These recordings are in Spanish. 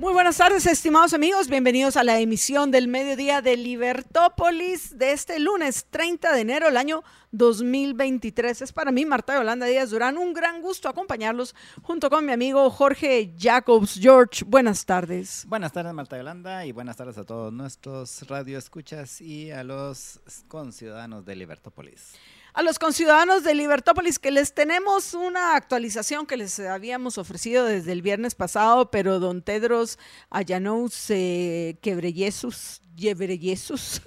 Muy buenas tardes, estimados amigos. Bienvenidos a la emisión del mediodía de Libertópolis de este lunes 30 de enero del año 2023. Es para mí, Marta Yolanda Díaz Durán, un gran gusto acompañarlos junto con mi amigo Jorge Jacobs. George, buenas tardes. Buenas tardes, Marta Yolanda, y buenas tardes a todos nuestros radioescuchas y a los conciudadanos de Libertópolis a los conciudadanos de Libertópolis que les tenemos una actualización que les habíamos ofrecido desde el viernes pasado, pero don Tedros Ayanous eh, Quebreyesus,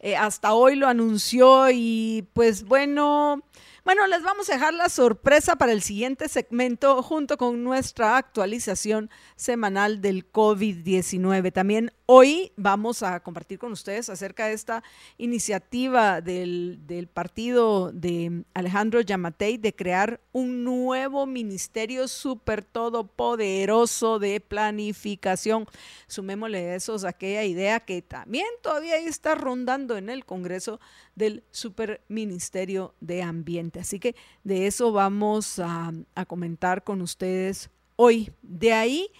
eh, hasta hoy lo anunció y pues bueno, bueno, les vamos a dejar la sorpresa para el siguiente segmento junto con nuestra actualización semanal del COVID-19. También hoy vamos a compartir con ustedes acerca de esta iniciativa del, partido de Alejandro Yamatei de crear un nuevo ministerio súper todopoderoso de planificación. Sumémosle eso a aquella idea que también todavía está rondando en el Congreso del Superministerio de Ambiente. Así que de eso vamos a, comentar con ustedes hoy. De ahí,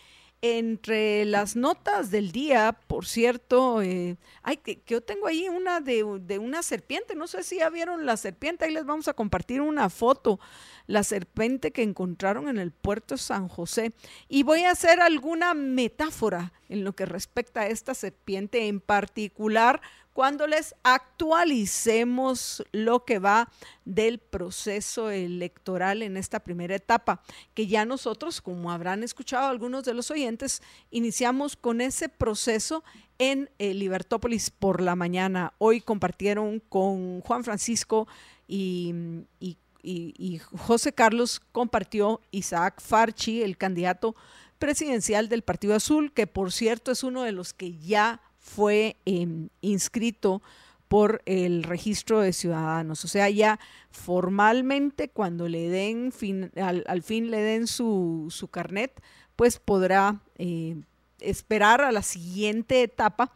entre las notas del día, por cierto, eh, que, yo tengo ahí una de, de, una serpiente, no sé si ya vieron la serpiente, ahí les vamos a compartir una foto, la serpiente que encontraron en el puerto San José. Y voy a hacer alguna metáfora en lo que respecta a esta serpiente en particular cuando les actualicemos lo que va del proceso electoral en esta primera etapa, que ya nosotros, como habrán escuchado algunos de los oyentes, iniciamos con ese proceso en eh, Libertópolis por la mañana. Hoy compartieron con Juan Francisco y, y José Carlos, compartió Isaac Farchi, el candidato presidencial del Partido Azul, que por cierto es uno de los que ya fue em, inscrito por el registro de ciudadanos. O sea, ya formalmente cuando le den al, fin le den su, su carnet, pues podrá eh, esperar a la siguiente etapa,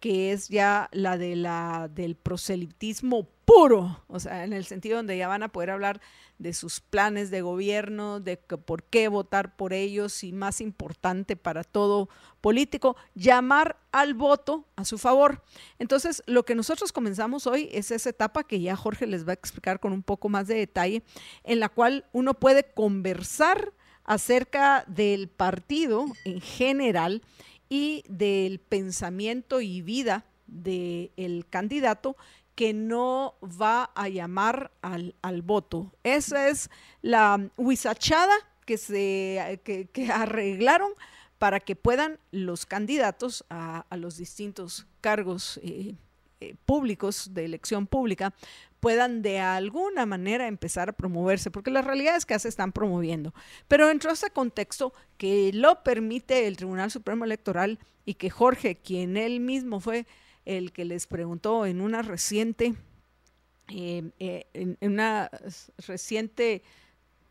que es ya la, de la del proselitismo puro, o sea, en el sentido donde ya van a poder hablar de sus planes de gobierno, de por qué votar por ellos y más importante para todo político, llamar al voto a su favor. Entonces, lo que nosotros comenzamos hoy es esa etapa que ya Jorge les va a explicar con un poco más de detalle, en la cual uno puede conversar acerca del partido en general y del pensamiento y vida del candidato que no va a llamar al, voto. Esa es la huizachada que, se, que, arreglaron para que puedan los candidatos a, los distintos cargos eh, eh, públicos de elección pública puedan de alguna manera empezar a promoverse, porque la realidad es que se están promoviendo. Pero dentro de ese contexto que lo permite el Tribunal Supremo Electoral y que Jorge, quien él mismo fue el que les preguntó en una reciente, eh, eh, en, una reciente,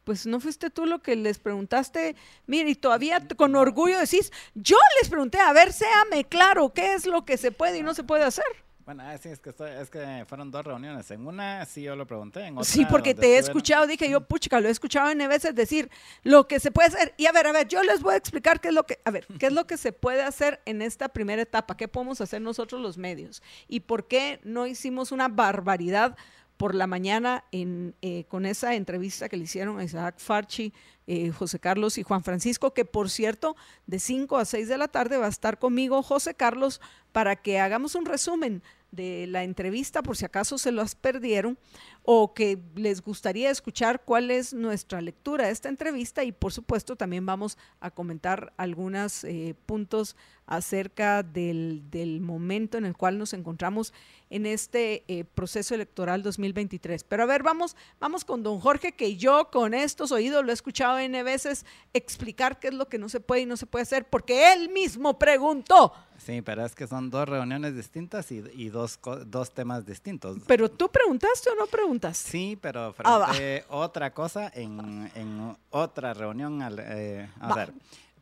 pues no fuiste tú lo que les preguntaste, mire, y todavía con orgullo decís, yo les pregunté, a ver, séame claro, ¿qué es lo que se puede y no se puede hacer? Bueno, ah, sí, es que, es que fueron dos reuniones. En una sí yo lo pregunté, en otra. Sí, porque te he escuchado, dije yo, puchica, lo he escuchado en veces decir lo que se puede hacer. Y a ver, a ver, yo les voy a explicar qué es lo que, a ver, qué es lo que se puede hacer en esta primera etapa, qué podemos hacer nosotros los medios y por qué no hicimos una barbaridad por la mañana en, eh, con esa entrevista que le hicieron a Isaac Farchi, eh, José Carlos y Juan Francisco, que por cierto, de 5 a 6 de la tarde va a estar conmigo José Carlos para que hagamos un resumen de la entrevista por si acaso se las perdieron o que les gustaría escuchar cuál es nuestra lectura de esta entrevista y por supuesto también vamos a comentar algunos eh, puntos acerca del, del, momento en el cual nos encontramos en este eh, proceso electoral 2023. Pero a ver, vamos, vamos con don Jorge, que yo con estos oídos lo he escuchado N veces explicar qué es lo que no se puede y no se puede hacer, porque él mismo preguntó. Sí, pero es que son dos reuniones distintas y, y dos, dos temas distintos. ¿Pero tú preguntaste o no preguntaste? Sí, pero ah, otra cosa en, en otra reunión. Al, eh, a ver.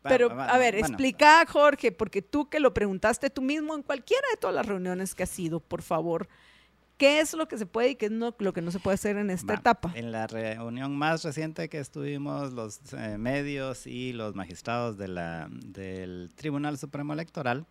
Pero, a ver, explica, Jorge, porque tú que lo preguntaste tú mismo en cualquiera de todas las reuniones que has ido, por favor. ¿Qué es lo que se puede y qué es lo que no se puede hacer en esta etapa? En la reunión más reciente que estuvimos los eh, medios y los magistrados de la, del Tribunal Supremo Electoral,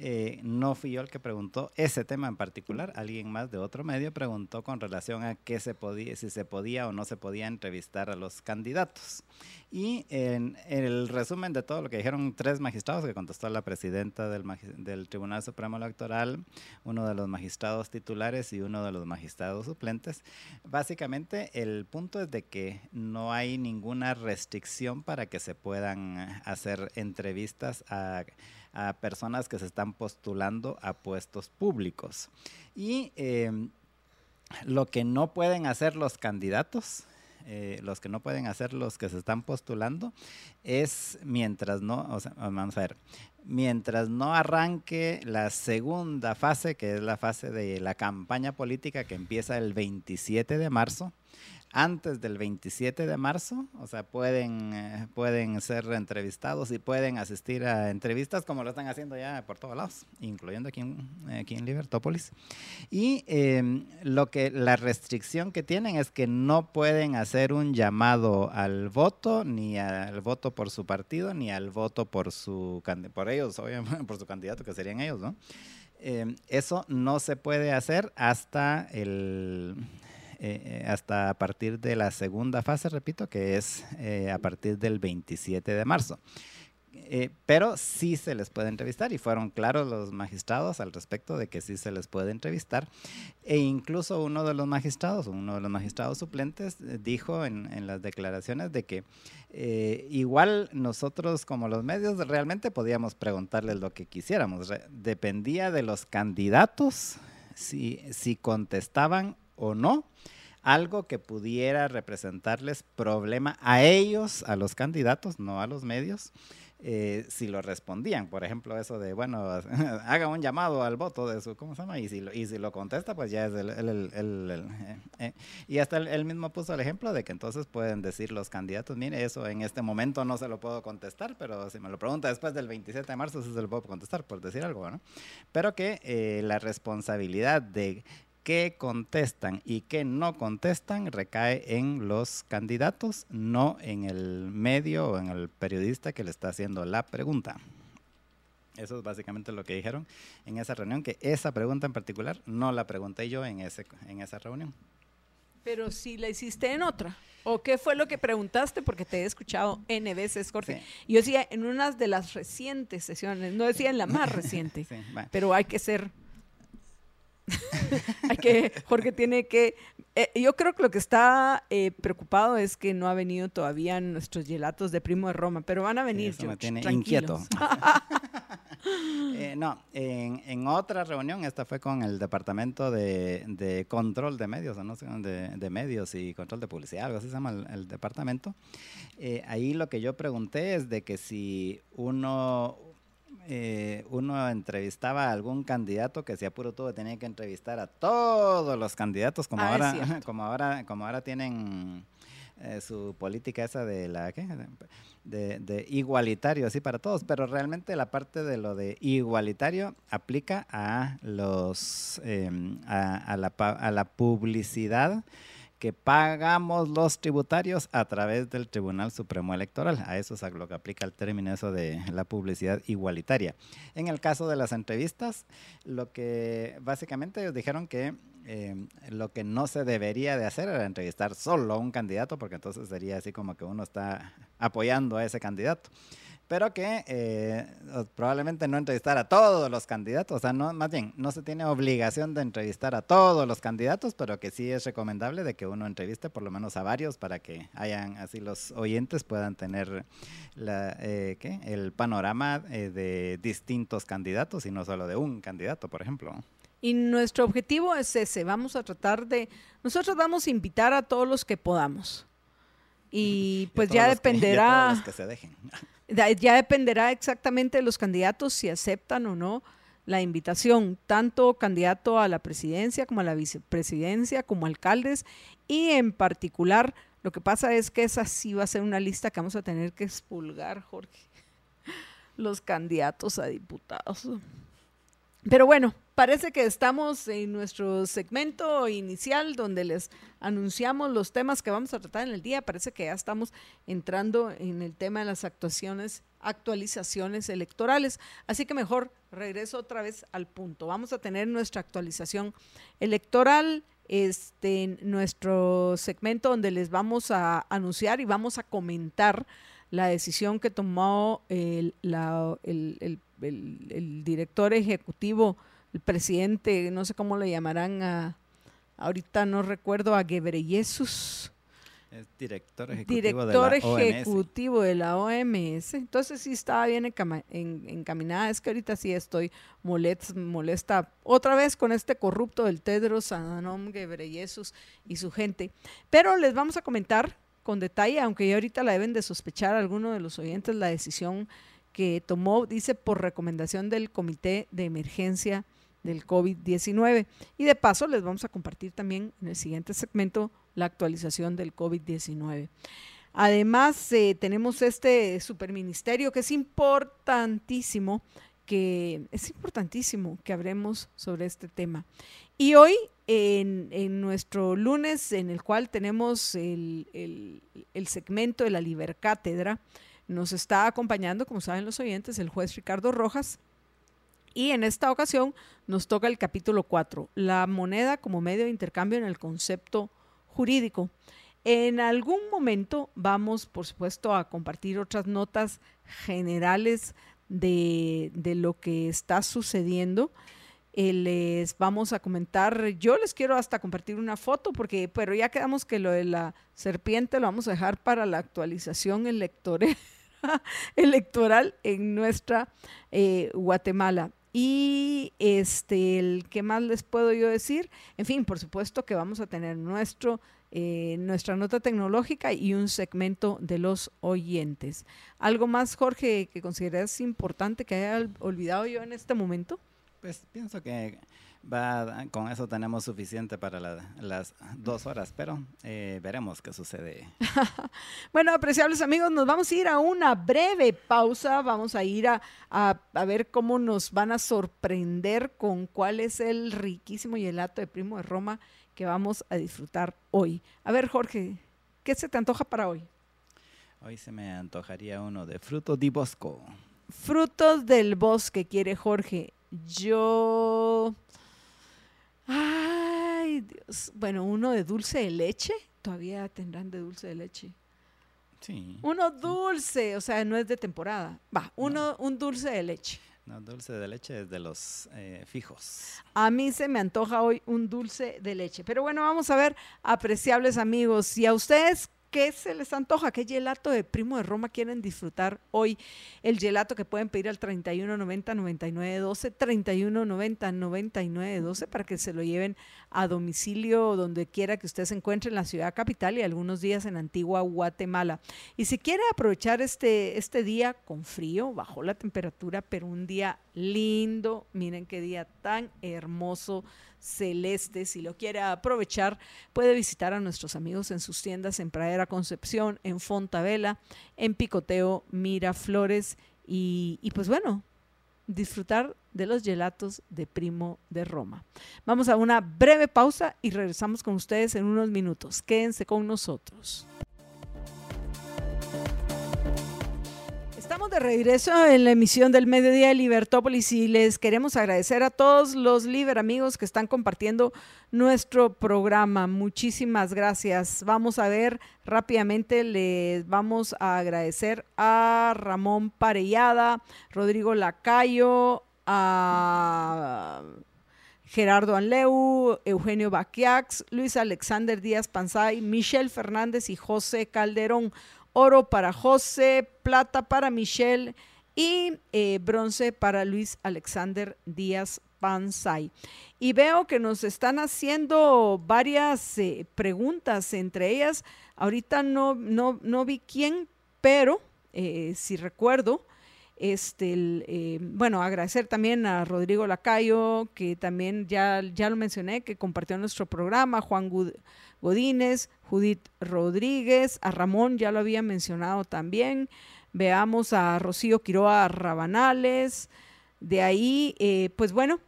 eh, no fui yo el que preguntó ese tema en particular, alguien más de otro medio preguntó con relación a qué se podía, si se podía o no se podía entrevistar a los candidatos. Y en, el resumen de todo lo que dijeron tres magistrados que contestó la presidenta del, del Tribunal Supremo Electoral, uno de los magistrados titulares y uno de los magistrados suplentes, básicamente el punto es de que no hay ninguna restricción para que se puedan hacer entrevistas a a personas que se están postulando a puestos públicos. Y em, lo que no pueden hacer los candidatos, eh, los que no pueden hacer los que se están postulando, es mientras no, vamos a ver, mientras no arranque la segunda fase, que es la fase de la campaña política que empieza el 27 de marzo, antes del 27 de marzo, o sea, pueden, eh, pueden ser entrevistados y pueden asistir a entrevistas como lo están haciendo ya por todos lados, incluyendo aquí en, aquí en Libertópolis. Y em, lo que, la restricción que tienen es que no pueden hacer un llamado al voto, ni al voto por su partido, ni al voto por, su, por ellos, obviamente, por su candidato, que serían ellos, ¿no? Em, eso no se puede hacer hasta el eh, hasta a partir de la segunda fase, repito, que es eh, a partir del 27 de marzo. Eh, pero sí se les puede entrevistar y fueron claros los magistrados al respecto de que sí se les puede entrevistar. E incluso uno de los magistrados, uno de los magistrados suplentes, dijo en, las declaraciones de que igual nosotros como los medios realmente podíamos preguntarles lo que quisiéramos. dependía de los candidatos si, si contestaban o no algo que pudiera representarles problema a ellos, a los candidatos, no a los medios, eh, si lo respondían. Por ejemplo, eso de, bueno, haga un llamado al voto de su, ¿cómo se llama? Y si lo, y si lo contesta, pues ya es el... eh, eh. Y hasta él mismo puso el ejemplo de que entonces pueden decir los candidatos, mire, eso en este momento no se lo puedo contestar, pero si me lo pregunta después del 27 de marzo, sí se lo puedo contestar, por decir algo, ¿no? Pero que la responsabilidad de qué contestan y qué no contestan recae en los candidatos, no en el medio o en el periodista que le está haciendo la pregunta. Eso es básicamente lo que dijeron en esa reunión, que esa pregunta en particular no la pregunté yo en, ese, en esa reunión. Pero si la hiciste en otra. ¿O qué fue lo que preguntaste? Porque te he escuchado N veces, Jorge. Yo decía en una de las recientes sesiones, no decía en la más reciente, pero hay que ser Hay que, Jorge tiene que, eh, yo creo que lo que está eh, preocupado es que no ha venido todavía nuestros gelatos de Primo de Roma, pero van a venir. Eso me tiene inquieto. Eh, no, en, otra reunión, esta fue con el Departamento de, Control de Medios, ¿no? de, de, Medios y Control de Publicidad, algo así se llama el, departamento. ahí lo que yo pregunté es de que si uno eh, uno entrevistaba a algún candidato que si apuro todo tenía que entrevistar a todos los candidatos como ah, ahora como ahora como ahora tienen eh, su política esa de la De, igualitario así para todos pero realmente la parte de lo de igualitario aplica a los em, a, la, a la publicidad que pagamos los tributarios a través del Tribunal Supremo Electoral. A eso es lo que aplica el término eso de la publicidad igualitaria. En el caso de las entrevistas, lo que básicamente ellos dijeron que eh, lo que no se debería de hacer era entrevistar solo a un candidato, porque entonces sería así como que uno está apoyando a ese candidato pero que eh, probablemente no entrevistar a todos los candidatos, o sea, no, más bien, no se tiene obligación de entrevistar a todos los candidatos, pero que sí es recomendable de que uno entreviste por lo menos a varios para que hayan, así los oyentes puedan tener la, eh, ¿qué? el panorama eh, de distintos candidatos y no solo de un candidato, por ejemplo. Y nuestro objetivo es ese, vamos a tratar de, nosotros vamos a invitar a todos los que podamos. Y pues ya dependerá... Que, se dejen. Ya dependerá exactamente de los candidatos si aceptan o no la invitación, tanto candidato a la presidencia como a la vicepresidencia, como alcaldes, y en particular, lo que pasa es que esa sí va a ser una lista que vamos a tener que expulgar, Jorge, los candidatos a diputados. Pero bueno, parece que estamos en nuestro segmento inicial donde les anunciamos los temas que vamos a tratar en el día. Parece que ya estamos entrando en el tema de las actuaciones, actualizaciones electorales. Así que mejor regreso otra vez al punto. Vamos a tener nuestra actualización electoral, este, nuestro segmento donde les vamos a anunciar y vamos a comentar la decisión que tomó el, el, director ejecutivo, el presidente, no sé cómo le llamarán a, ahorita no recuerdo, a Gebreyesus. Es director ejecutivo, de, la ejecutivo de la OMS. Entonces sí estaba bien encaminada. Es que ahorita sí estoy molesta, otra vez con este corrupto del Tedros Adhanom Ghebreyesus y su gente. Pero les vamos a comentar con detalle, aunque ya ahorita la deben de sospechar algunos de los oyentes, la decisión que tomó, dice, por recomendación del Comité de Emergencia del COVID-19. Y de paso les vamos a compartir también en el siguiente segmento la actualización del COVID-19. Además, eh, tenemos este superministerio que es importantísimo, que es importantísimo que hablemos sobre este tema. Y hoy, en, nuestro lunes, en el cual tenemos el, el segmento de la Libercátedra, nos está acompañando, como saben los oyentes, el juez Ricardo Rojas. Y en esta ocasión nos toca el capítulo 4, la moneda como medio de intercambio en el concepto jurídico. En algún momento vamos, por supuesto, a compartir otras notas generales de, de lo que está sucediendo. Eh, les vamos a comentar, yo les quiero hasta compartir una foto, porque, pero ya quedamos que lo de la serpiente lo vamos a dejar para la actualización electoral. electoral en nuestra eh, Guatemala. Y este, el ¿qué más les puedo yo decir? En fin, por supuesto que vamos a tener nuestro, eh, nuestra nota tecnológica y un segmento de los oyentes. ¿Algo más, Jorge, que consideras importante que haya olvidado yo en este momento? Pues pienso que Va, con eso tenemos suficiente para las dos horas, pero eh, veremos qué sucede. bueno, apreciables amigos, nos vamos a ir a una breve pausa. Vamos a ir a, a, ver cómo nos van a sorprender con cuál es el riquísimo gelato de Primo de Roma que vamos a disfrutar hoy. A ver, Jorge, ¿qué se te antoja para hoy? Hoy se me antojaría uno de frutos di bosco. Frutos del bosque, quiere Jorge. Yo Ay, Dios. Bueno, uno de dulce de leche. Todavía tendrán de dulce de leche. Sí. Uno dulce, o sea, no es de temporada. Va, uno, un dulce de leche. No, dulce de leche es de los eh, fijos. A mí se me antoja hoy un dulce de leche. Pero bueno, vamos a ver, apreciables amigos, si a ustedes ¿Qué se les antoja? ¿Qué gelato de Primo de Roma quieren disfrutar hoy? El gelato que pueden pedir al 3190 9912, 3190 9912 para que se lo lleven a domicilio donde quiera que usted se encuentre en la ciudad capital y algunos días en Antigua Guatemala. Y si quiere aprovechar este, este día con frío, bajó la temperatura, pero un día lindo, miren qué día tan hermoso celeste. Si lo quiere aprovechar, puede visitar a nuestros amigos en sus tiendas en Pradera Concepción, en Fontavela, en Picoteo, Miraflores y, y pues bueno, disfrutar de los gelatos de Primo de Roma. Vamos a una breve pausa y regresamos con ustedes en unos minutos. Quédense con nosotros. Estamos de regreso en la emisión del Mediodía de Libertópolis y les queremos agradecer a todos los Liber amigos que están compartiendo nuestro programa. Muchísimas gracias. Vamos a ver rápidamente, les vamos a agradecer a Ramón Parellada, Rodrigo Lacayo, a Gerardo Anleu, Eugenio Baquiax, Luis Alexander Díaz Panzay, Michelle Fernández y José Calderón oro para José, plata para Michelle y eh, bronce para Luis Alexander Díaz Pansay. Y veo que nos están haciendo varias eh, preguntas, entre ellas, ahorita no, no, no vi quién, pero eh, si recuerdo, este, bueno, agradecer también a Rodrigo Lacayo, que también ya, ya lo mencioné, que compartió nuestro programa, Juan Godínez, Judith Rodríguez, a Ramón ya lo había mencionado también, veamos a Rocío Quiroa Rabanales, de ahí, eh, pues bueno,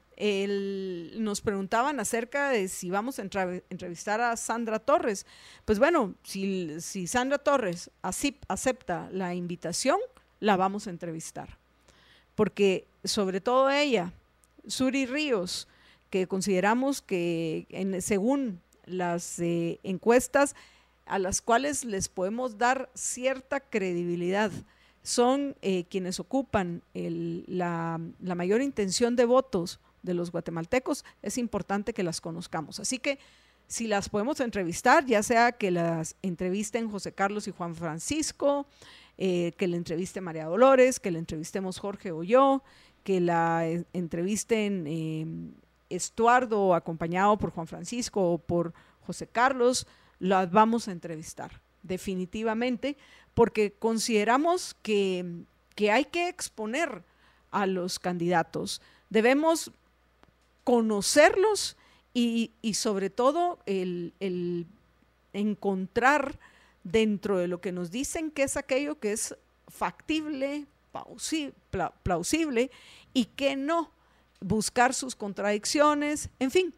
nos preguntaban acerca de si vamos a entrevistar a Sandra Torres. Pues bueno, si, Sandra Torres acepta la invitación, la vamos a entrevistar. Porque sobre todo ella, Suri Ríos, que consideramos que en, según las eh, encuestas a las cuales les podemos dar cierta credibilidad, son eh, quienes ocupan la, mayor intención de votos de los guatemaltecos, es importante que las conozcamos. Así que si las podemos entrevistar, ya sea que las entrevisten José Carlos y Juan Francisco, eh, que la entreviste María Dolores, que la entrevistemos Jorge o yo, que la entrevisten Estuardo acompañado por Juan Francisco o por José Carlos, las vamos a entrevistar definitivamente porque consideramos que, hay que exponer a los candidatos. Debemos conocerlos y, sobre todo el, el encontrar dentro de lo que nos dicen que es aquello que es factible, plausible y que no, buscar sus contradicciones, en fin,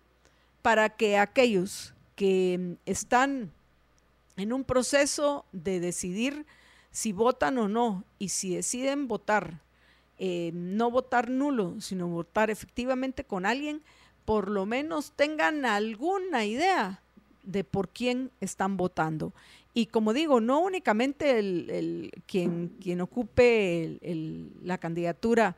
para que aquellos que están en un proceso de decidir si votan o no y si deciden votar, eh, no votar nulo, sino votar efectivamente con alguien, por lo menos tengan alguna idea de por quién están votando. Y como digo, no únicamente el, quien, quien ocupe la candidatura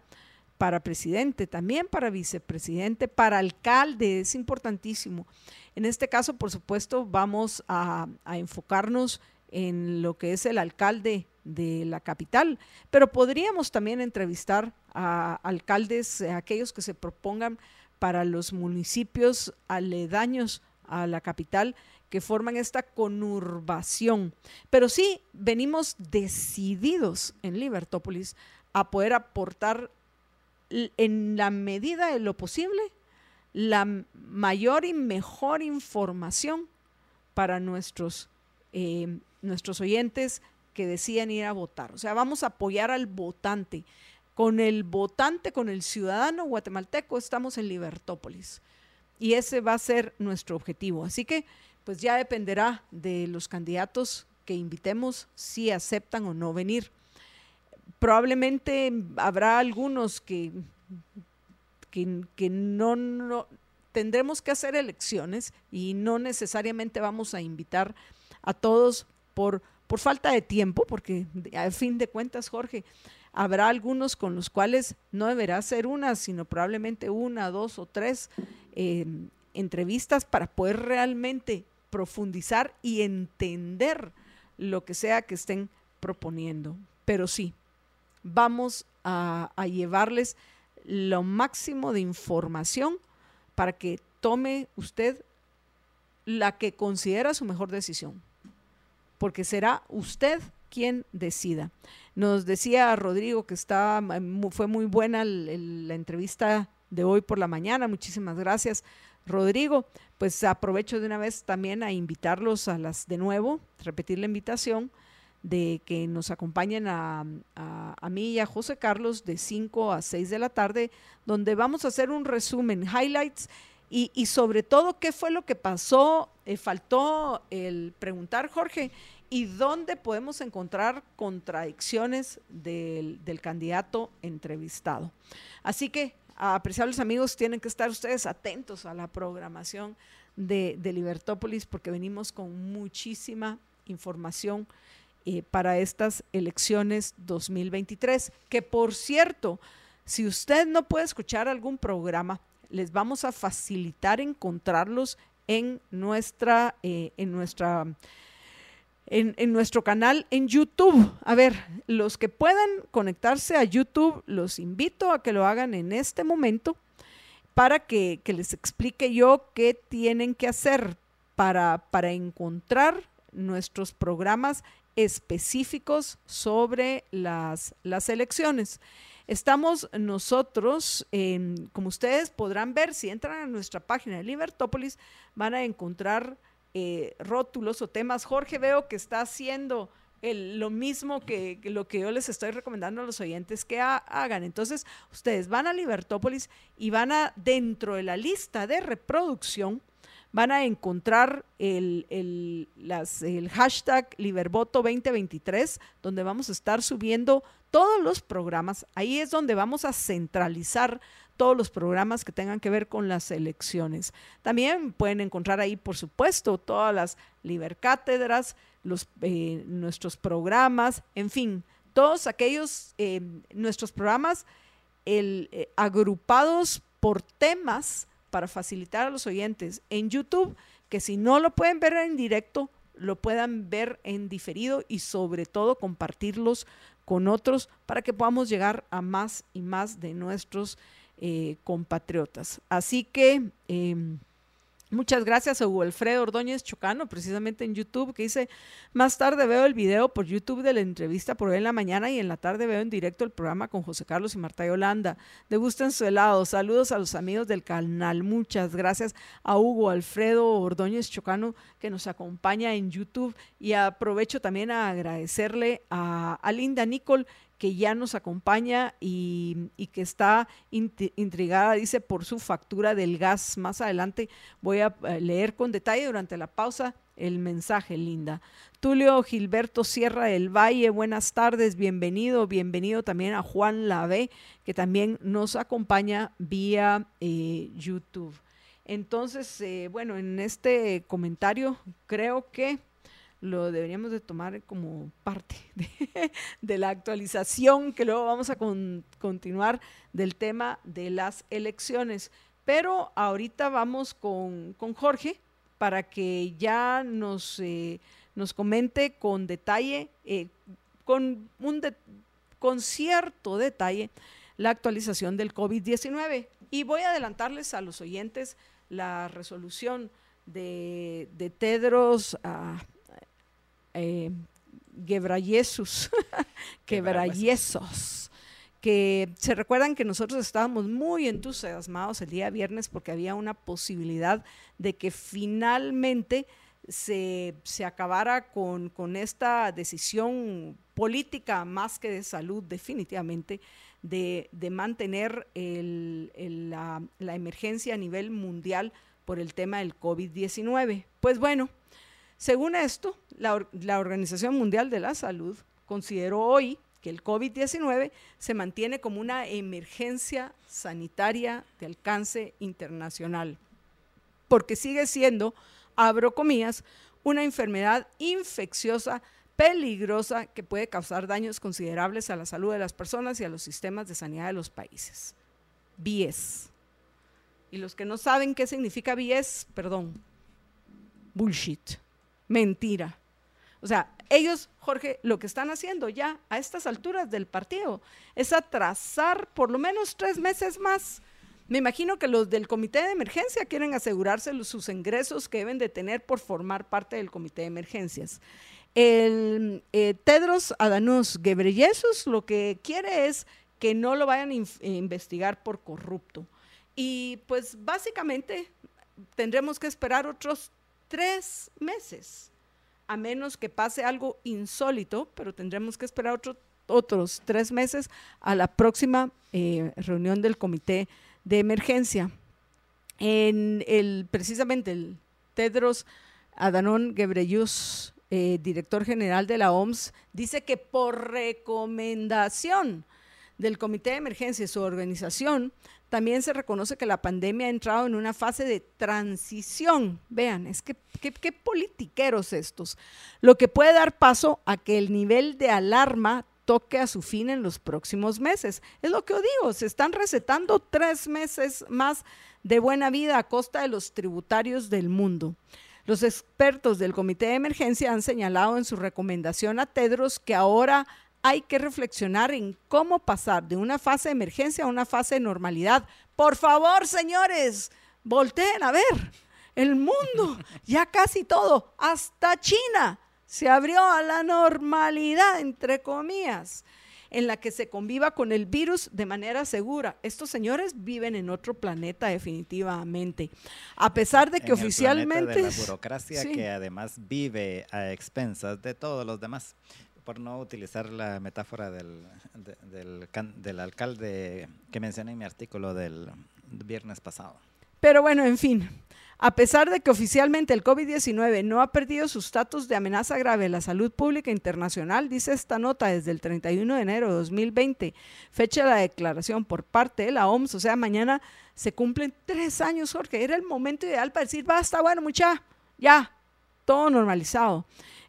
para presidente, también para vicepresidente, para alcalde, es importantísimo. En este caso, por supuesto, vamos a, enfocarnos en lo que es el alcalde de la capital, pero podríamos también entrevistar a alcaldes, aquellos que se propongan para los municipios aledaños a la capital, que forman esta conurbación. Pero sí venimos decididos en Libertópolis a poder aportar en la medida de lo posible la mayor y mejor información para nuestros, eh, nuestros oyentes que decían ir a votar. O sea, vamos a apoyar al votante. Con el votante, con el ciudadano guatemalteco, estamos en Libertópolis. Y ese va a ser nuestro objetivo. Así que pues ya dependerá de los candidatos que invitemos si aceptan o no venir. Probablemente habrá algunos que, que, no, no, tendremos que hacer elecciones y no necesariamente vamos a invitar a todos por, por falta de tiempo, porque a fin de cuentas, Jorge, habrá algunos con los cuales no deberá ser una, sino probablemente una, dos o tres eh, entrevistas para poder realmente profundizar y entender lo que sea que estén proponiendo. Pero sí, vamos a, llevarles lo máximo de información para que tome usted la que considera su mejor decisión, porque será usted quien decida. Nos decía Rodrigo que está, fue muy buena la entrevista de hoy por la mañana, muchísimas gracias Rodrigo, pues aprovecho de una vez también a invitarlos a las de nuevo, repetir la invitación de que nos acompañen a, a, mí y a José Carlos de 5 a 6 de la tarde, donde vamos a hacer un resumen, highlights y, y sobre todo qué fue lo que pasó, eh, faltó el preguntar, Jorge, y dónde podemos encontrar contradicciones del, candidato entrevistado. Así que, apreciables amigos, tienen que estar ustedes atentos a la programación de, Libertópolis porque venimos con muchísima información eh, para estas elecciones 2023. Que por cierto, si usted no puede escuchar algún programa, les vamos a facilitar encontrarlos en nuestra, eh, en nuestra en, nuestro canal en YouTube. A ver, los que puedan conectarse a YouTube, los invito a que lo hagan en este momento para que, les explique yo qué tienen que hacer para, para encontrar nuestros programas específicos sobre las, las elecciones. Estamos nosotros, como ustedes podrán ver, si entran a nuestra página de Libertópolis, van a encontrar eh, rótulos o temas. Jorge, veo que está haciendo lo mismo que, lo que yo les estoy recomendando a los oyentes que hagan. Entonces, ustedes van a Libertópolis y van a, dentro de la lista de reproducción, van a encontrar el, el, el hashtag Libervoto 2023, donde vamos a estar subiendo todos los programas. Ahí es donde vamos a centralizar todos los programas que tengan que ver con las elecciones. También pueden encontrar ahí, por supuesto, todas las libercátedras, los, eh, nuestros programas, en fin, todos aquellos, eh, nuestros programas el, eh, agrupados por temas para facilitar a los oyentes en YouTube, que si no lo pueden ver en directo, lo puedan ver en diferido y sobre todo compartirlos con otros para que podamos llegar a más y más de nuestros eh, compatriotas. Así que em, muchas gracias a Hugo Alfredo Ordóñez Chocano, precisamente en YouTube, que dice, más tarde veo el video por YouTube de la entrevista por hoy en la mañana y en la tarde veo en directo el programa con José Carlos y Marta Yolanda. Degusten su helado. Saludos a los amigos del canal. Muchas gracias a Hugo Alfredo Ordóñez Chocano que nos acompaña en YouTube y aprovecho también a agradecerle a, a Linda Nicole que ya nos acompaña y, que está intrigada, dice, por su factura del gas. Más adelante voy a eh, leer con detalle durante la pausa el mensaje, Linda. Tulio Gilberto Sierra del Valle, buenas tardes, bienvenido, bienvenido también a Juan Lave, que también nos acompaña vía eh, YouTube. Entonces, eh, bueno, en este comentario creo que lo deberíamos de tomar como parte de, la actualización que luego vamos a continuar del tema de las elecciones. Pero ahorita vamos con, Jorge para que ya nos, eh, nos comente con detalle, eh, con, un con cierto detalle, la actualización del COVID-19. Y voy a adelantarles a los oyentes la resolución de, Tedros. a ah, eh, Gebrayesus, que se recuerdan que nosotros estábamos muy entusiasmados el día viernes porque había una posibilidad de que finalmente se, acabara con, esta decisión política más que de salud definitivamente de, mantener la, la emergencia a nivel mundial por el tema del COVID-19. Pues bueno, según esto, la, Organización Mundial de la Salud consideró hoy que el COVID-19 se mantiene como una emergencia sanitaria de alcance internacional, porque sigue siendo, abro una enfermedad infecciosa peligrosa que puede causar daños considerables a la salud de las personas y a los sistemas de sanidad de los países. BIES. Y los que no saben qué significa BIES, perdón, bullshit mentira. O sea, ellos, Jorge, lo que están haciendo ya a estas alturas del partido es atrasar por lo menos tres meses más. Me imagino que los del comité de emergencia quieren asegurarse sus ingresos que deben de tener por formar parte del comité de emergencias. El eh, Tedros Adhanos Ghebreyesus lo que quiere es que no lo vayan a investigar por corrupto. Y pues básicamente tendremos que esperar otros tres meses, a menos que pase algo insólito, pero tendremos que esperar otros tres meses a la próxima eh, reunión del comité de emergencia. En el, precisamente el Tedros Adhanom Ghebreyesus eh, director general de la OMS, dice que por recomendación del Comité de Emergencia y su organización, también se reconoce que la pandemia ha entrado en una fase de transición. Vean, es que qué politiqueros estos. Lo que puede dar paso a que el nivel de alarma toque a su fin en los próximos meses. Es lo que os digo, se están recetando tres meses más de buena vida a costa de los tributarios del mundo. Los expertos del Comité de Emergencia han señalado en su recomendación a Tedros que ahora hay que reflexionar en cómo pasar de una fase de emergencia a una fase de normalidad. Por favor, señores, volteen a ver. El mundo, ya casi todo, hasta China, se abrió a la normalidad, entre comillas, en la que se conviva con el virus de manera segura. Estos señores viven en otro planeta definitivamente. A pesar de que oficialmente... la burocracia que además vive a expensas de todos los demás por no utilizar la metáfora del, del, alcalde que mencioné en mi artículo del viernes pasado. Pero bueno, en fin, a pesar de que oficialmente el COVID-19 no ha perdido su estatus de amenaza grave a la salud pública internacional, dice esta nota desde el 31 de enero de 2020, fecha de la declaración por parte de la OMS, o sea, mañana se cumplen tres años, Jorge. Era el momento ideal para decir, basta, bueno, mucha, ya, todo normalizado.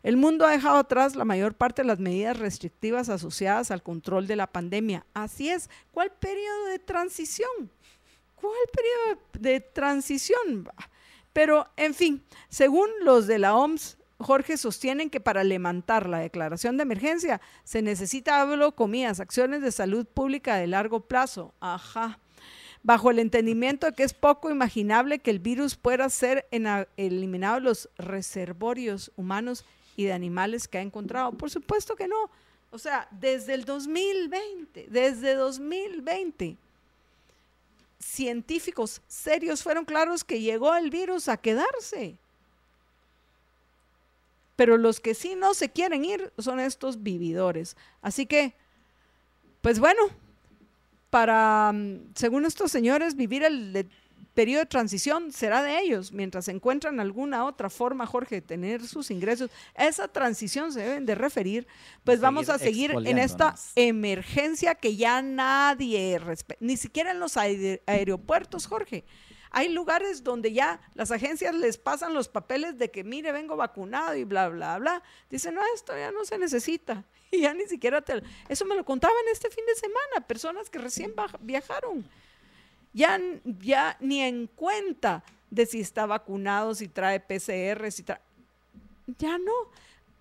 El mundo ha dejado atrás la mayor parte de las medidas restrictivas asociadas al control de la pandemia. Así es. ¿Cuál periodo de transición? ¿Cuál periodo de transición? Pero, en fin, según los de la OMS, Jorge, sostienen que para levantar la declaración de emergencia se necesita, hablo comillas, acciones de salud pública de largo plazo. Ajá. Bajo el entendimiento de que es poco imaginable que el virus pueda ser eliminado de los reservorios humanos y de animales que ha encontrado. Por supuesto que no. O sea, desde el 2020, desde 2020 científicos serios fueron claros que llegó el virus a quedarse. Pero los que sí no se quieren ir son estos vividores. Así que, pues bueno, para, mm, según estos señores, vivir el periodo de transición será de ellos, mientras encuentran alguna otra forma, Jorge, de tener sus ingresos. esa transición se deben de referir, pues vamos a seguir en esta emergencia que ya nadie respeta, ni siquiera en los aeropuertos, Jorge. Hay lugares donde ya las agencias les pasan los papeles de que, mire, vengo vacunado y bla, bla, bla. Dicen, no, esto ya no se necesita. Y ya ni siquiera te... Eso me lo contaban este fin de semana, personas que recién viajaron ya, ya ni en cuenta de si está vacunado, si trae PCR, si trae... Ya no.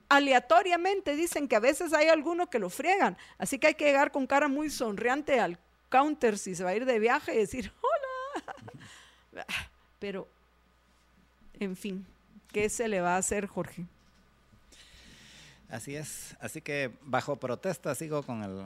Aleatoriamente dicen que a veces hay alguno que lo friegan, así que hay que llegar con cara muy sonriente al counter si se va a ir de viaje y decir, hola. Pero, en fin, ¿qué se le va a hacer, Jorge? Así es, así que bajo protesta sigo con el...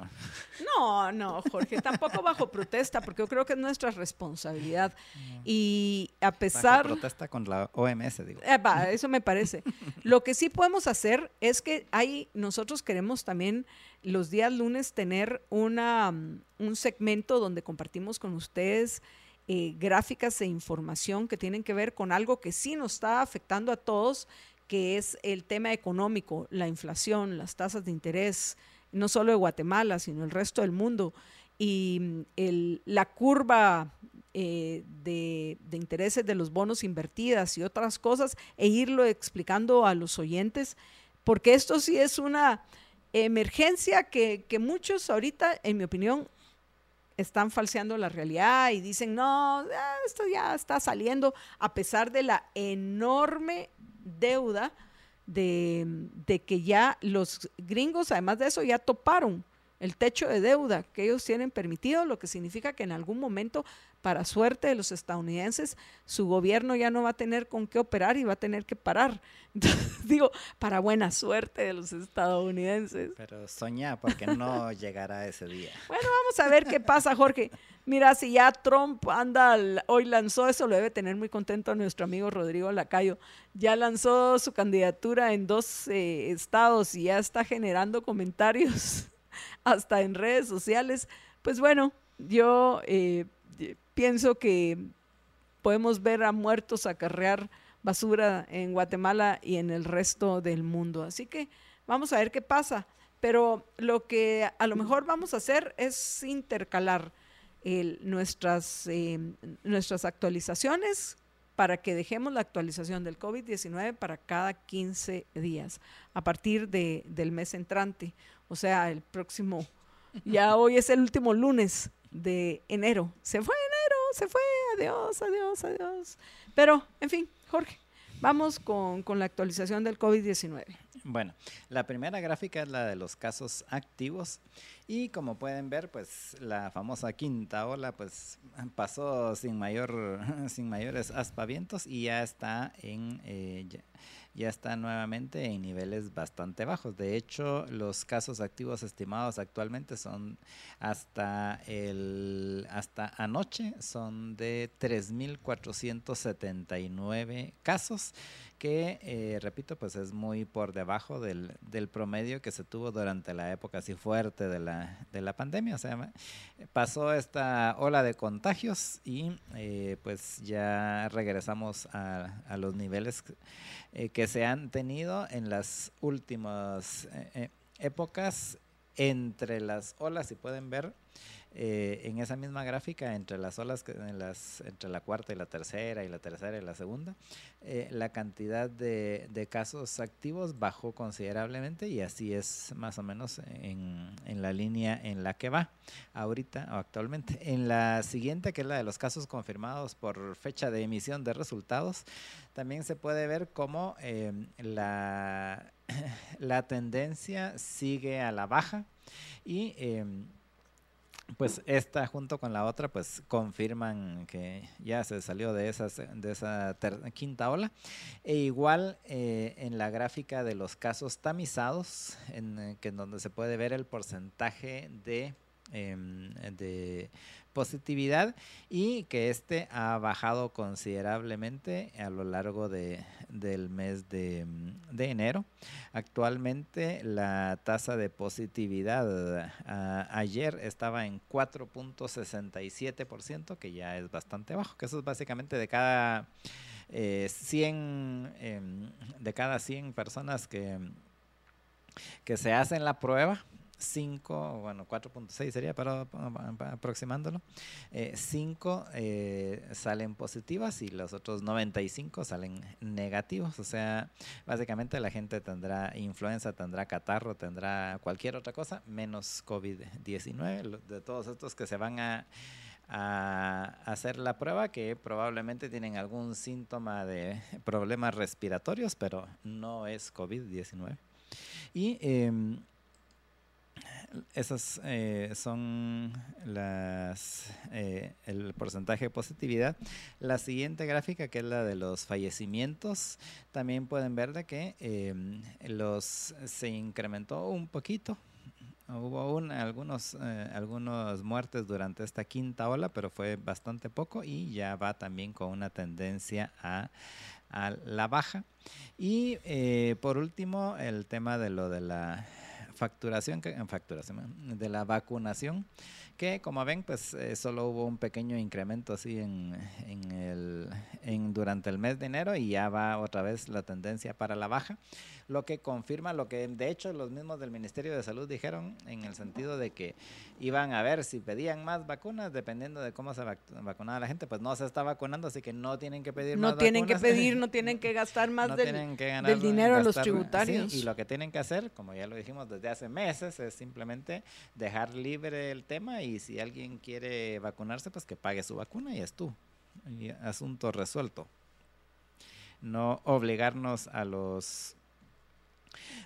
No, no, Jorge, tampoco bajo protesta, porque yo creo que es nuestra responsabilidad. Y a pesar... Bajo protesta con la OMS, digo. Eh, eso me parece. Lo que sí podemos hacer es que hay, nosotros queremos también los días lunes tener una, un segmento donde compartimos con ustedes eh, gráficas e información que tienen que ver con algo que sí nos está afectando a todos que es el tema económico, la inflación, las tasas de interés, no solo de Guatemala, sino el resto del mundo, y mm, la curva eh, de, intereses de los bonos invertidas y otras cosas, e irlo explicando a los oyentes, porque esto sí es una emergencia que, que muchos ahorita, en mi opinión, están falseando la realidad y dicen, no, ah, esto ya está saliendo, a pesar de la enorme deuda de, de, que ya los gringos, además de eso, ya toparon el techo de deuda que ellos tienen permitido, lo que significa que en algún momento, para suerte de los estadounidenses, su gobierno ya no va a tener con qué operar y va a tener que parar. digo, para buena suerte de los estadounidenses. Pero soñá, porque no llegará ese día. Bueno, vamos a ver qué pasa, Jorge. Mira, si ya Trump anda, hoy lanzó eso, lo debe tener muy contento nuestro amigo Rodrigo Lacayo. Ya lanzó su candidatura en dos eh, estados y ya está generando comentarios hasta en redes sociales. Pues bueno, yo eh, pienso que podemos ver a muertos acarrear basura en Guatemala y en el resto del mundo. Así que vamos a ver qué pasa. Pero lo que a lo mejor vamos a hacer es intercalar nuestras, eh, nuestras actualizaciones para que dejemos la actualización del COVID-19 para cada 15 días a partir de, del mes entrante, o sea, el próximo, ya hoy es el último lunes de enero. Se fue enero, se fue, adiós, adiós, adiós. Pero, en fin, Jorge, vamos con, con la actualización del COVID-19. Bueno, la primera gráfica es la de los casos activos y como pueden ver, pues la famosa quinta ola pues pasó sin mayor sin mayores aspavientos y ya está en eh, está nuevamente en niveles bastante bajos. De hecho, los casos activos estimados actualmente son hasta el hasta anoche son de 3479 casos que, eh, repito, pues es muy por debajo del, del, promedio que se tuvo durante la época así fuerte de la, de la pandemia. O sea, pasó esta ola de contagios y eh, pues ya regresamos a, a los niveles eh, que se han tenido en las últimas épocas entre las olas, si pueden ver, eh, en esa misma gráfica, entre las olas, en las, entre la cuarta y la tercera, y la tercera y la segunda, eh, la cantidad de, casos activos bajó considerablemente y así es más o menos en, en, la línea en la que va ahorita o actualmente. En la siguiente, que es la de los casos confirmados por fecha de emisión de resultados, también se puede ver cómo eh, la, la tendencia sigue a la baja y pues esta junto con la otra pues confirman que ya se salió de, esas, de esa quinta ola. E igual eh, en la gráfica de los casos tamizados en, eh, en donde se puede ver el porcentaje de, em, de positividad y que este ha bajado considerablemente a lo largo de, del mes de, enero. Actualmente la tasa de positividad ayer estaba en 4.67%, que ya es bastante bajo, que eso es básicamente de cada 100, eh, em, de cada 100 personas que, que se hacen la prueba, 5, bueno, 4.6 sería, pero aproximándolo, 5 eh, eh, salen positivas y los otros 95 salen negativos. O sea, básicamente la gente tendrá influenza, tendrá catarro, tendrá cualquier otra cosa, menos COVID-19. De todos estos que se van a, hacer la prueba, que probablemente tienen algún síntoma de problemas respiratorios, pero no es COVID-19. Y em, esas eh, son las eh, el porcentaje de positividad. La siguiente gráfica, que es la de los fallecimientos, también pueden ver de que em, los se incrementó un poquito. Hubo un, algunos, eh, algunos muertes durante esta quinta ola, pero fue bastante poco y ya va también con una tendencia a, a la baja. Y por último, el tema de lo de la facturación, facturación de la vacunación, que como ven, pues eh, solo hubo un pequeño incremento así en, en el, en, durante el mes de enero y ya va otra vez la tendencia para la baja lo que confirma lo que de hecho los mismos del Ministerio de Salud dijeron en el sentido de que iban a ver si pedían más vacunas, dependiendo de cómo se vacunaba la gente, pues no se está vacunando, así que no tienen que pedir no más tienen que pedir, no tienen que gastar más del, del, dinero a los tributarios. y lo que tienen que hacer, como ya lo dijimos desde hace meses, es simplemente dejar libre el tema y si alguien quiere vacunarse, pues que pague su vacuna y es tú. Y asunto resuelto. No obligarnos a los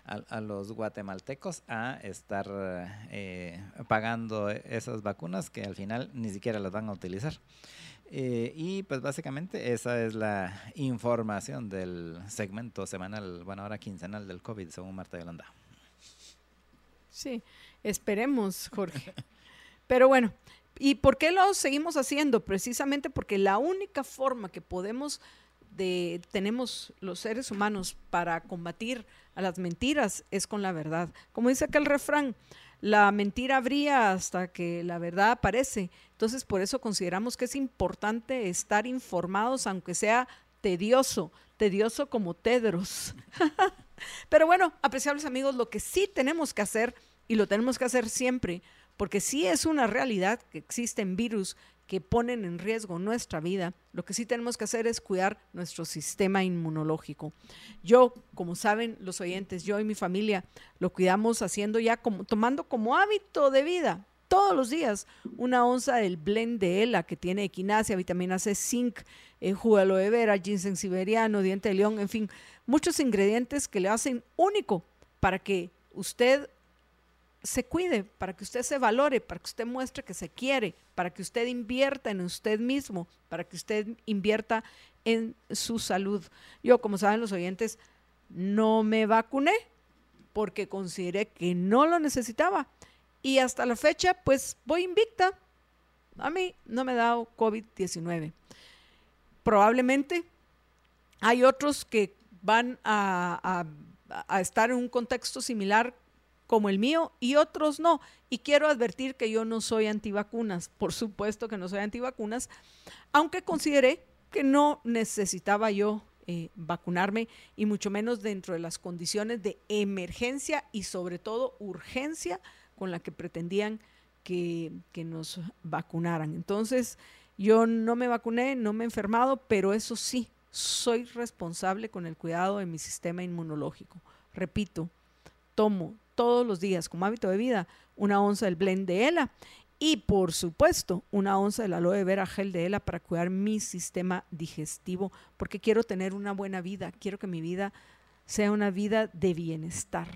a, los guatemaltecos a estar eh, pagando esas vacunas que al final ni siquiera las van a utilizar. Eh, y pues básicamente esa es la información del segmento semanal, bueno ahora quincenal del COVID, según Marta Yolanda. Sí, esperemos, Jorge. Pero bueno, ¿y por qué lo seguimos haciendo? Precisamente porque la única forma que podemos de, tenemos los seres humanos para combatir a las mentiras es con la verdad. Como dice aquel refrán, la mentira brilla hasta que la verdad aparece. Entonces, por eso consideramos que es importante estar informados, aunque sea tedioso, tedioso como Tedros. Pero bueno, apreciables amigos, lo que sí tenemos que hacer, y lo tenemos que hacer siempre, porque sí es una realidad que existen virus que ponen en riesgo nuestra vida, lo que sí tenemos que hacer es cuidar nuestro sistema inmunológico. Yo, como saben los oyentes, yo y mi familia lo cuidamos haciendo ya como tomando como hábito de vida todos los días una onza del blend de ELA que tiene equinacia, vitamina C, zinc, eh, jugo de vera, ginseng siberiano, diente de león, en fin, muchos ingredientes que le hacen único para que usted se cuide, para que usted se valore, para que usted muestre que se quiere, para que usted invierta en usted mismo, para que usted invierta en su salud. Yo, como saben los oyentes, no me vacuné porque consideré que no lo necesitaba. Y hasta la fecha, pues voy invicta. A mí no me ha dado COVID-19. Probablemente hay otros que van a, a, estar en un contexto similar como el mío y otros no. Y quiero advertir que yo no soy antivacunas, por supuesto que no soy antivacunas, aunque consideré que no necesitaba yo eh, vacunarme y mucho menos dentro de las condiciones de emergencia y sobre todo urgencia con la que pretendían que, que nos vacunaran. Entonces, yo no me vacuné, no me he enfermado, pero eso sí, soy responsable con el cuidado de mi sistema inmunológico. Repito, tomo todos los días como hábito de vida una onza del blend de ELA y por supuesto una onza del aloe vera gel de ELA para cuidar mi sistema digestivo porque quiero tener una buena vida, quiero que mi vida sea una vida de bienestar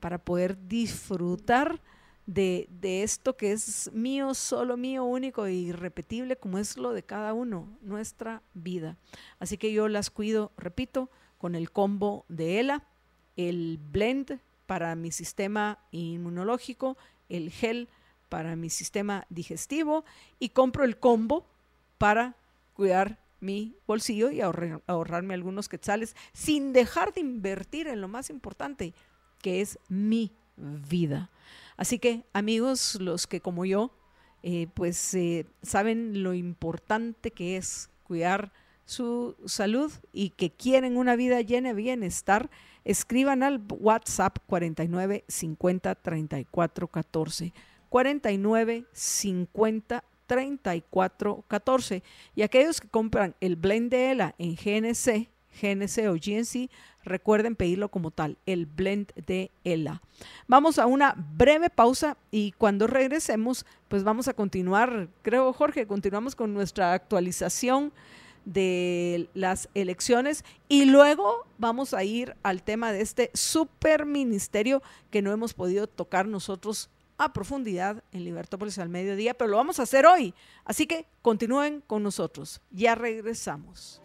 para poder disfrutar de, de, esto que es mío, solo mío, único e irrepetible, como es lo de cada uno, nuestra vida. Así que yo las cuido, repito, con el combo de ELA, el blend para mi sistema inmunológico, el gel para mi sistema digestivo y compro el combo para cuidar mi bolsillo y ahorrarme algunos quetzales sin dejar de invertir en lo más importante, que es mi vida. Así que amigos, los que como yo, eh, pues eh, saben lo importante que es cuidar su salud y que quieren una vida llena de bienestar, escriban al WhatsApp 49 50 34 14. 49 50 34 14. Y aquellos que compran el blend de ELA en GNC, GNC o GNC, recuerden pedirlo como tal, el blend de ELA. Vamos a una breve pausa y cuando regresemos, pues vamos a continuar, creo Jorge, continuamos con nuestra actualización de las elecciones y luego vamos a ir al tema de este super ministerio que no hemos podido tocar nosotros a profundidad en Libertópolis al mediodía, pero lo vamos a hacer hoy. Así que continúen con nosotros. Ya regresamos.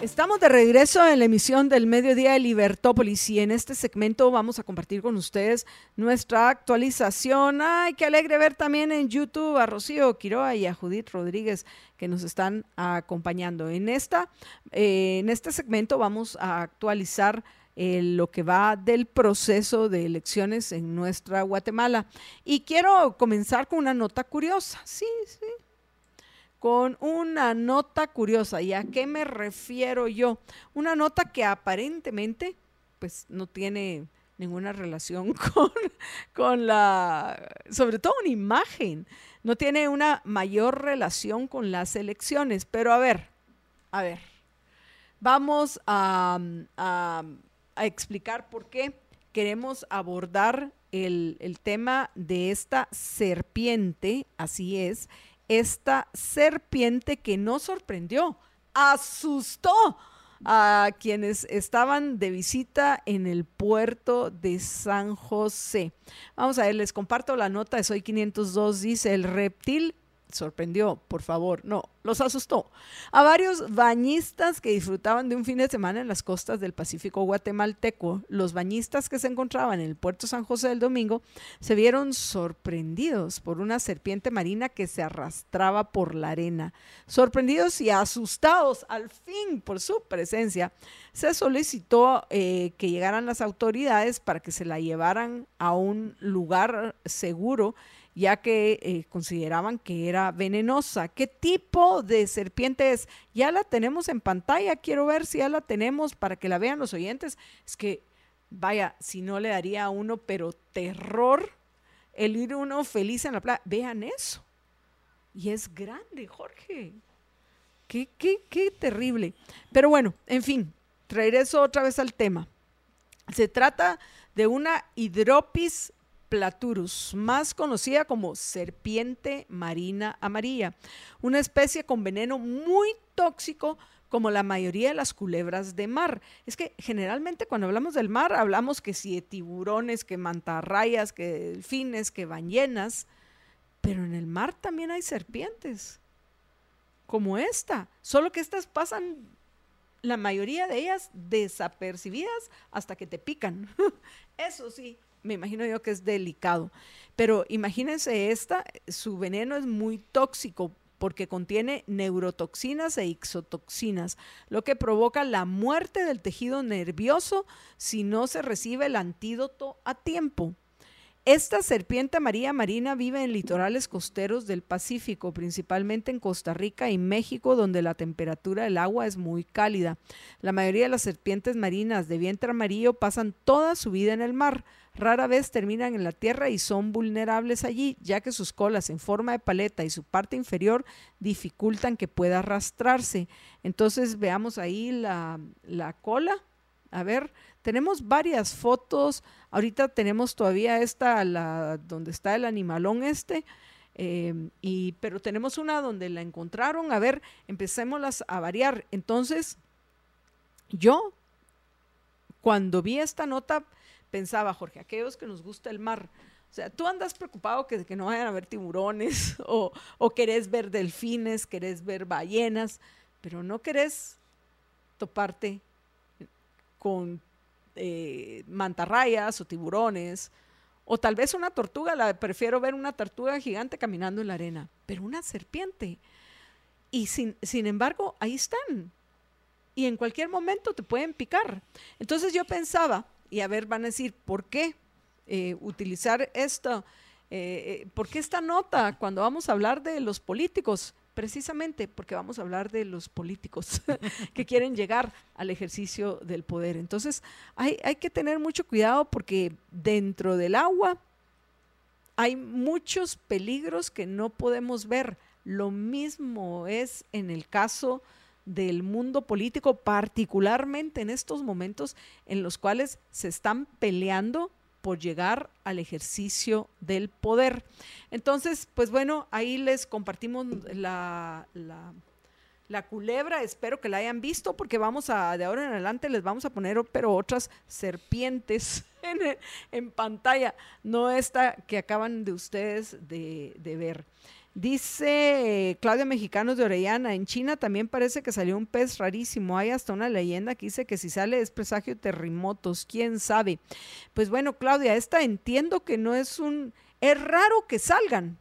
Estamos de regreso en la emisión del mediodía de Libertópolis y en este segmento vamos a compartir con ustedes nuestra actualización. Ay, qué alegre ver también en YouTube a Rocío Quiroa y a Judith Rodríguez que nos están acompañando. En, esta, eh, en este segmento vamos a actualizar eh, lo que va del proceso de elecciones en nuestra Guatemala. Y quiero comenzar con una nota curiosa. Sí, sí, con una nota curiosa. ¿Y a qué me refiero yo? Una nota que aparentemente pues no tiene ninguna relación con, con la, sobre todo una imagen, no tiene una mayor relación con las elecciones. Pero a ver, a ver, vamos a, explicar por qué queremos abordar el, el tema de esta serpiente, así es, esta serpiente que no sorprendió, asustó a quienes estaban de visita en el puerto de San José. Vamos a ver, les comparto la nota de Soy 502, dice el reptil sorprendió, por favor, no, los asustó. A varios bañistas que disfrutaban de un fin de semana en las costas del Pacífico guatemalteco, los bañistas que se encontraban en el puerto San José del domingo se vieron sorprendidos por una serpiente marina que se arrastraba por la arena. Sorprendidos y asustados al fin por su presencia, se solicitó eh, que llegaran las autoridades para que se la llevaran a un lugar seguro ya que eh, consideraban que era venenosa. ¿Qué tipo de serpiente es? Ya la tenemos en pantalla, quiero ver si ya la tenemos para que la vean los oyentes. Es que, vaya, si no le daría a uno, pero terror el ir uno feliz en la playa. Vean eso. Y es grande, Jorge. Qué, qué, qué terrible. Pero bueno, en fin, traeré eso otra vez al tema. Se trata de una Hidropis platurus, más conocida como serpiente marina amarilla, una especie con veneno muy tóxico como la mayoría de las culebras de mar. Es que generalmente cuando hablamos del mar hablamos que si de tiburones, que mantarrayas, que delfines, que ballenas, pero en el mar también hay serpientes, como esta, solo que estas pasan la mayoría de ellas desapercibidas hasta que te pican. Eso sí, me imagino yo que es delicado. Pero imagínense esta, su veneno es muy tóxico porque contiene neurotoxinas e ixotoxinas, lo que provoca la muerte del tejido nervioso si no se recibe el antídoto a tiempo. Esta serpiente amarilla marina vive en litorales costeros del Pacífico, principalmente en Costa Rica y México, donde la temperatura del agua es muy cálida. La mayoría de las serpientes marinas de vientre amarillo pasan toda su vida en el mar. Rara vez terminan en la tierra y son vulnerables allí, ya que sus colas en forma de paleta y su parte inferior dificultan que pueda arrastrarse. Entonces veamos ahí la, la cola. A ver, tenemos varias fotos. Ahorita tenemos todavía esta, la, donde está el animalón este. Em, y, pero tenemos una donde la encontraron. A ver, empecémoslas a variar. Entonces, yo, cuando vi esta nota, pensaba, Jorge, aquellos que nos gusta el mar, o sea, tú andas preocupado que, que no vayan a ver tiburones o, o querés ver delfines, querés ver ballenas, pero no querés toparte con eh, mantarrayas o tiburones, o tal vez una tortuga, la prefiero ver una tortuga gigante caminando en la arena, pero una serpiente. Y sin, sin embargo, ahí están. Y en cualquier momento te pueden picar. Entonces yo pensaba, y a ver, van a decir, ¿por qué eh, utilizar esto? Eh, ¿Por qué esta nota cuando vamos a hablar de los políticos? precisamente porque vamos a hablar de los políticos que quieren llegar al ejercicio del poder. Entonces, hay, hay que tener mucho cuidado porque dentro del agua hay muchos peligros que no podemos ver. Lo mismo es en el caso del mundo político, particularmente en estos momentos en los cuales se están peleando por llegar al ejercicio del poder. Entonces, pues bueno, ahí les compartimos la, la, culebra, espero que la hayan visto porque vamos a, de ahora en adelante les vamos a poner, pero otras serpientes en, en pantalla, no esta que acaban de ustedes de, de ver. Dice Claudia Mexicanos de Orellana, en China también parece que salió un pez rarísimo. Hay hasta una leyenda que dice que si sale es presagio de terremotos, quién sabe. Pues bueno, Claudia, esta entiendo que no es un... Es raro que salgan,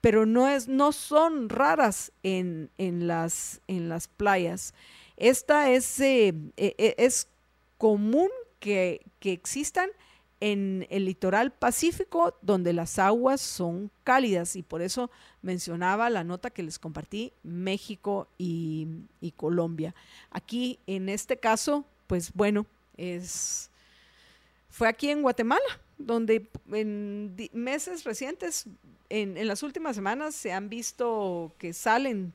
pero no, es, no son raras en, en, las, en las playas. Esta es, eh, eh, eh, es común que, que existan en el litoral pacífico donde las aguas son cálidas y por eso mencionaba la nota que les compartí México y, Colombia. Aquí en este caso, pues bueno, es fue aquí en Guatemala, donde en meses recientes, en, en, las últimas semanas, se han visto que salen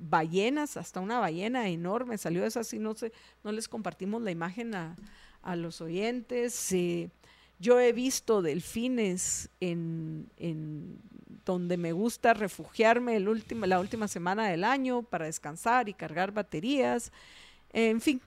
ballenas, hasta una ballena enorme salió esa, así no sé, no les compartimos la imagen a, a los oyentes. Eh, yo he visto delfines en, donde me gusta refugiarme el último, la última semana del año para descansar y cargar baterías. En fin,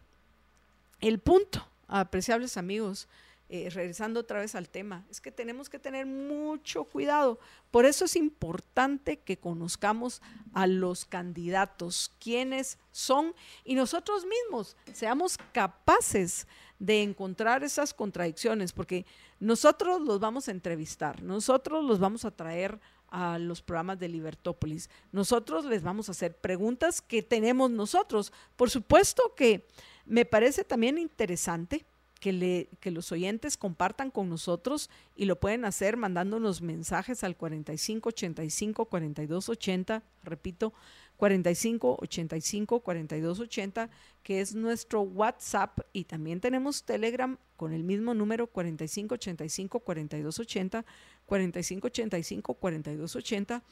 el punto, apreciables amigos, eh, regresando otra vez al tema, es que tenemos que tener mucho cuidado. Por eso es importante que conozcamos a los candidatos, quiénes son, y nosotros mismos seamos capaces de encontrar esas contradicciones, porque nosotros los vamos a entrevistar, nosotros los vamos a traer a los programas de Libertópolis, nosotros les vamos a hacer preguntas que tenemos nosotros. Por supuesto que me parece también interesante que, le, que los oyentes compartan con nosotros y lo pueden hacer mandándonos mensajes al 45 85 42 80, repito, 45 85 42 80, que es nuestro WhatsApp y también tenemos Telegram con el mismo número 45 85 42 80, 45 85 42 80,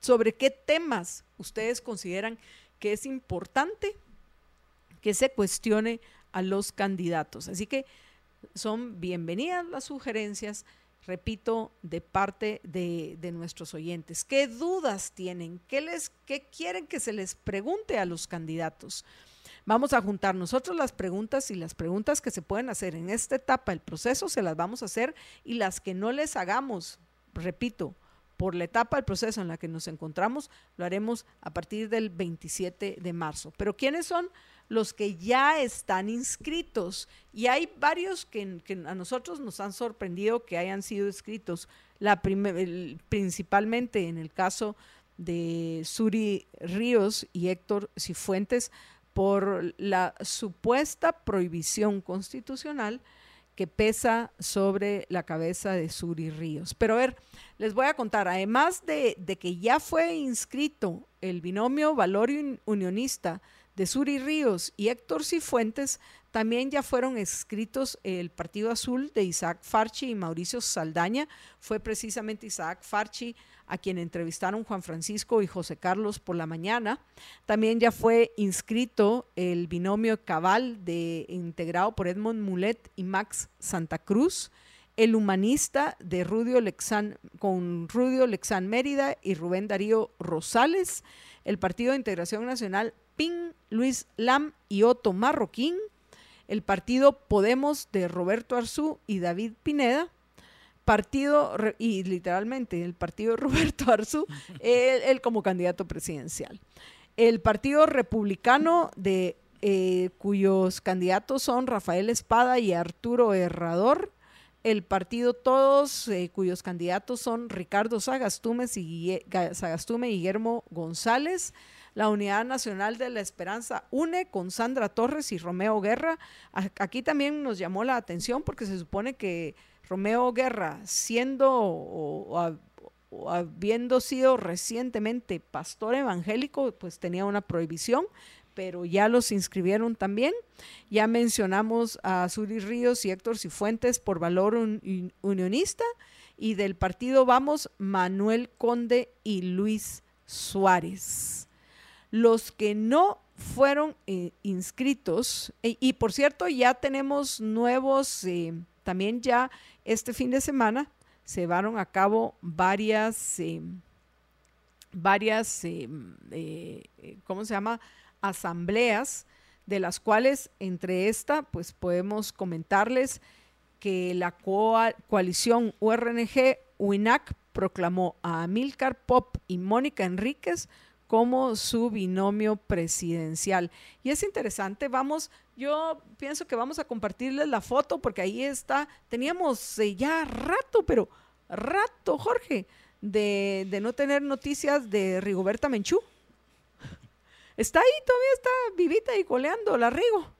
sobre qué temas ustedes consideran que es importante que se cuestione a los candidatos. Así que son bienvenidas las sugerencias, repito, de parte de, nuestros oyentes. ¿Qué dudas tienen? ¿Qué, les, ¿Qué quieren que se les pregunte a los candidatos? Vamos a juntar nosotros las preguntas y las preguntas que se pueden hacer en esta etapa del proceso se las vamos a hacer y las que no les hagamos, repito, por la etapa del proceso en la que nos encontramos, lo haremos a partir del 27 de marzo. Pero ¿quiénes son los que ya están inscritos? Y hay varios que, a nosotros nos han sorprendido que hayan sido inscritos, principalmente en el caso de Suri Ríos y Héctor Cifuentes, por la supuesta prohibición constitucional que pesa sobre la cabeza de Suri Ríos. Pero a ver, les voy a contar, además de, que ya fue inscrito el binomio Valor Unionista de Suri Ríos y Héctor Cifuentes, también ya fueron inscritos el Partido Azul de Isaac Farchi y Mauricio Saldaña. Fue precisamente Isaac Farchi a quien entrevistaron Juan Francisco y José Carlos por la mañana. También ya fue inscrito el binomio Cabal de, integrado por Edmond Mulet y Max Santa Cruz el humanista de Rudio Lexán, con Rudio Lexán Mérida y Rubén Darío Rosales, el Partido de Integración Nacional PIN, Luis Lam y Otto Marroquín, el Partido Podemos de Roberto Arzú y David Pineda, partido, y literalmente el partido Roberto Arzú, él, como candidato presidencial. El Partido Republicano de eh, cuyos candidatos son Rafael Espada y Arturo Herrador, el partido Todos, eh, cuyos candidatos son Ricardo Sagastume y, Sagastume y Guillermo González, la Unidad Nacional de la Esperanza UNE con Sandra Torres y Romeo Guerra. Aquí también nos llamó la atención porque se supone que Romeo Guerra, siendo o, habiendo sido recientemente pastor evangélico, pues tenía una prohibición, pero ya los inscribieron también. Ya mencionamos a Suri Ríos y Héctor Cifuentes por valor unionista y del partido Vamos, Manuel Conde y Luis Suárez. Los que no fueron eh, inscritos, y, por cierto, ya tenemos nuevos, eh, también ya este fin de semana se llevaron a cabo varias, eh, varias, ¿cómo se llama? asambleas, de las cuales entre esta, pues podemos comentarles que la coalición URNG UINAC proclamó a Amilcar Pop y Mónica Enríquez como su binomio presidencial. Y es interesante, vamos, yo pienso que vamos a compartirles la foto porque ahí está, teníamos eh, ya rato, pero rato, Jorge, de, de no tener noticias de Rigoberta Menchú. Está ahí, todavía está vivita y coleando, la Rigo.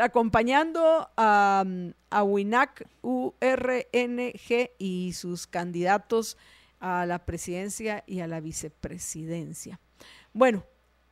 acompañando a, a WINAC, URNG y sus candidatos a la presidencia y a la vicepresidencia. Bueno,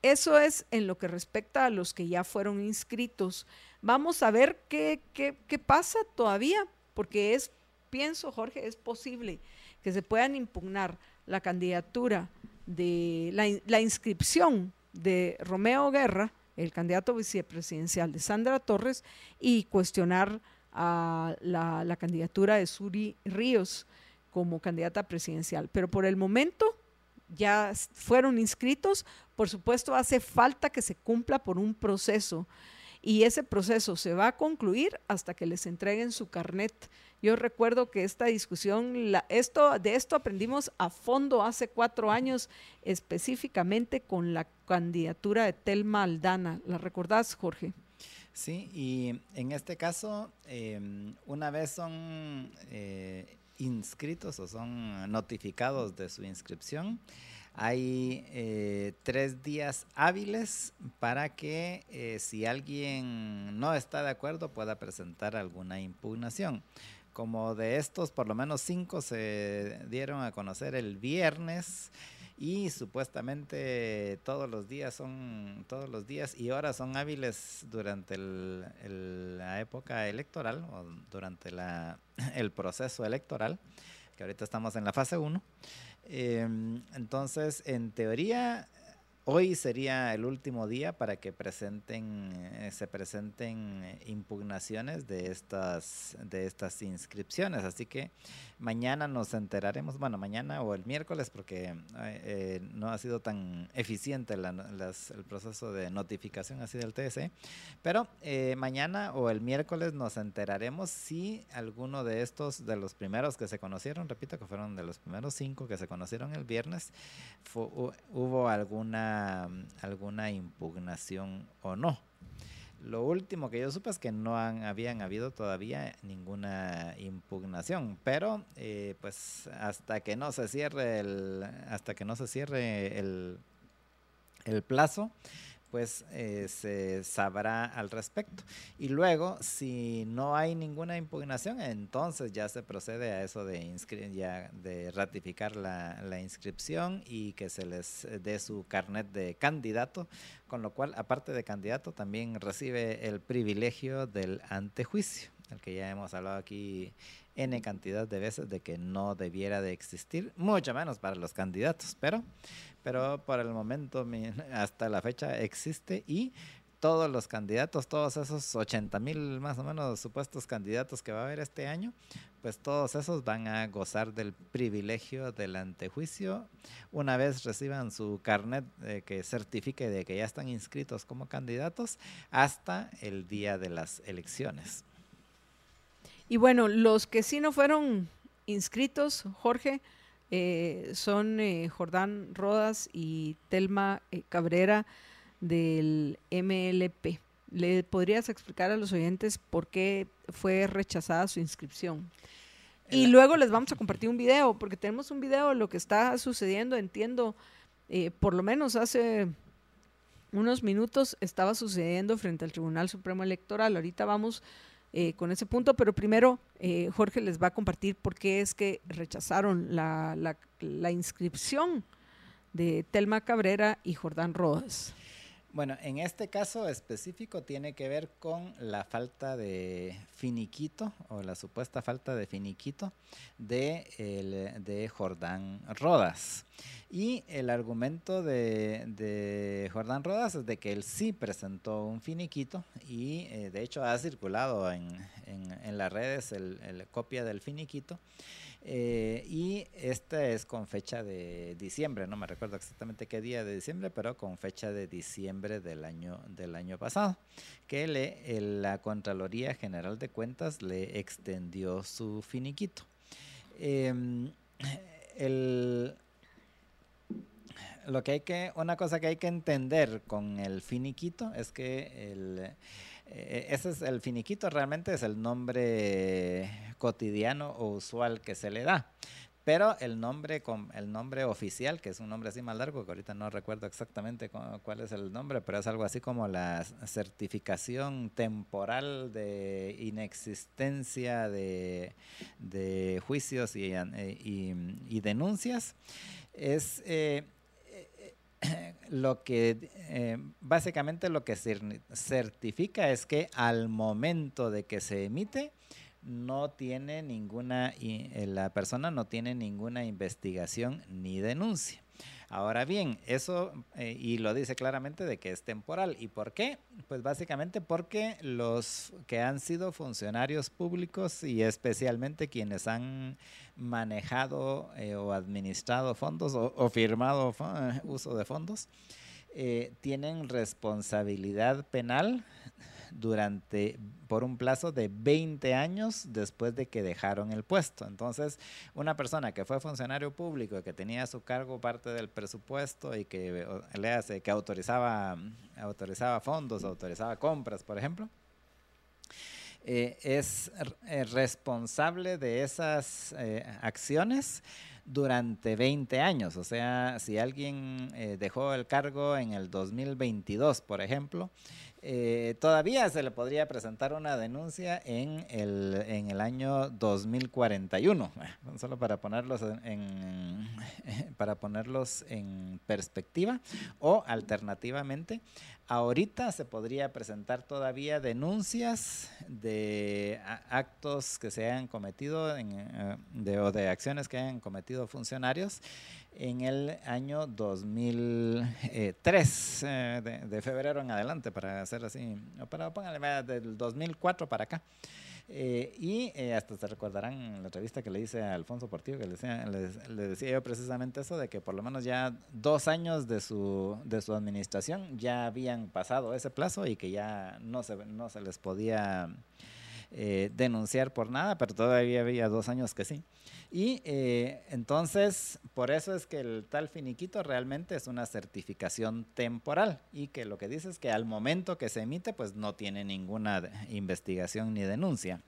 eso es en lo que respecta a los que ya fueron inscritos. Vamos a ver qué, qué, qué pasa todavía, porque es, pienso, Jorge, es posible que se puedan impugnar la candidatura de la, inscripción de Romeo Guerra, el candidato vicepresidencial de Sandra Torres, y cuestionar a la, la candidatura de Suri Ríos como candidata presidencial. Pero por el momento ya fueron inscritos, por supuesto hace falta que se cumpla por un proceso y ese proceso se va a concluir hasta que les entreguen su carnet yo recuerdo que esta discusión, esto, de esto aprendimos a fondo hace cuatro años, específicamente con la candidatura de Telma Aldana. ¿La recordás, Jorge? Sí, y en este caso, em, una vez son eh, inscritos o son notificados de su inscripción, hay eh, tres días hábiles para que eh, si alguien no está de acuerdo pueda presentar alguna impugnación. Como de estos, por lo menos cinco se dieron a conocer el viernes y supuestamente todos los días son todos los días y horas son hábiles durante la época electoral o durante el proceso electoral que ahorita estamos en la fase 1 em, entonces en teoría Hoy sería el último día para que presenten, eh, se presenten eh, impugnaciones de estas, de estas inscripciones. Así que mañana nos enteraremos, bueno, mañana o el miércoles, porque eh, no ha sido tan eficiente el proceso de notificación así del TSE. Pero mañana o el miércoles nos enteraremos si alguno de estos, de los primeros que se conocieron, repito que fueron de los primeros cinco que se conocieron el viernes, hubo alguna alguna impugnación o no. Lo último que yo supe es que no habían habido todavía ninguna impugnación, pero eh, pues hasta que no se cierre el, hasta que no se cierre el plazo, pues eh, se sabrá al respecto. Y luego, si no hay ninguna impugnación, entonces ya se procede a eso de, ya de ratificar la, la, inscripción y que se les dé su carnet de candidato, con lo cual, aparte de candidato, también recibe el privilegio del antejuicio, el que ya hemos hablado aquí N cantidad de veces de que no debiera de existir, mucho menos para los candidatos, pero pero por el momento, hasta la fecha existe y todos los candidatos, todos esos 80 mil más o menos supuestos candidatos que va a haber este año, pues todos esos van a gozar del privilegio del antejuicio una vez reciban su carnet que certifique de que ya están inscritos como candidatos hasta el día de las elecciones. Y bueno, los que sí no fueron inscritos, Jorge, eh, son eh, Jordán Rodas y Telma eh, Cabrera del MLP. ¿Le podrías explicar a los oyentes por qué fue rechazada su inscripción? Y luego les vamos a compartir un video, porque tenemos un video de lo que está sucediendo, entiendo, por lo menos hace unos minutos estaba sucediendo frente al Tribunal Supremo Electoral. Ahorita vamos eh, con ese punto, pero primero eh, Jorge les va a compartir por qué es que rechazaron la, la, inscripción de Telma Cabrera y Jordán Rodas. Bueno, en este caso específico tiene que ver con la falta de finiquito o la supuesta falta de finiquito de, el, de Jordán Rodas. Y el argumento de, de, Jordán Rodas es de que él sí presentó un finiquito y eh, de hecho ha circulado en, en, las redes el, copia del finiquito. Eh, y esta es con fecha de diciembre, no me recuerdo exactamente qué día de diciembre, pero con fecha de diciembre del año, del año pasado, que le, la Contraloría General de Cuentas le extendió su finiquito. Em, el, lo que hay que, una cosa que hay que entender con el finiquito es que el, eh, ese es el finiquito, realmente es el nombre cotidiano o usual que se le da. Pero el nombre, el nombre oficial, que es un nombre así más largo, que ahorita no recuerdo exactamente cuál es el nombre, pero es algo así como la certificación temporal de inexistencia de, juicios y, y, denuncias, es... Eh, lo que eh, básicamente lo que certifica es que al momento de que se emite no tiene ninguna eh, la persona no tiene ninguna investigación ni denuncia. Ahora bien, eso, eh, y lo dice claramente de que es temporal. ¿Y por qué? Pues básicamente porque los que han sido funcionarios públicos y especialmente quienes han manejado eh, o administrado fondos o, firmado uso de fondos, tienen responsabilidad penal durante por un plazo de 20 años después de que dejaron el puesto. Entonces, una persona que fue funcionario público, que tenía a su cargo parte del presupuesto y que le hace que autorizaba autorizaba fondos, autorizaba compras, por ejemplo, eh, es eh, responsable de esas eh, acciones durante 20 años. O sea, si alguien dejó el cargo en el 2022, por ejemplo, eh, todavía se le podría presentar una denuncia en el, en el año 2041, solo para ponerlos en, para ponerlos en perspectiva, o alternativamente, ahorita se podría presentar todavía denuncias de actos que se hayan cometido eh, de, o de acciones que hayan cometido funcionarios en el año 2003, eh, de, febrero en adelante, para hacer así, para póngale del 2004 para acá. Eh, y eh, hasta se recordarán la entrevista que le hice a Alfonso Portillo, que le decía, le, decía, yo precisamente eso, de que por lo menos ya dos años de su, de su administración ya habían pasado ese plazo y que ya no se, no se les podía denunciar por nada, pero todavía había dos años que sí. Y eh, entonces, por eso es que el tal finiquito realmente es una certificación temporal y que lo que dice es que al momento que se emite, pues no tiene ninguna investigación ni denuncia.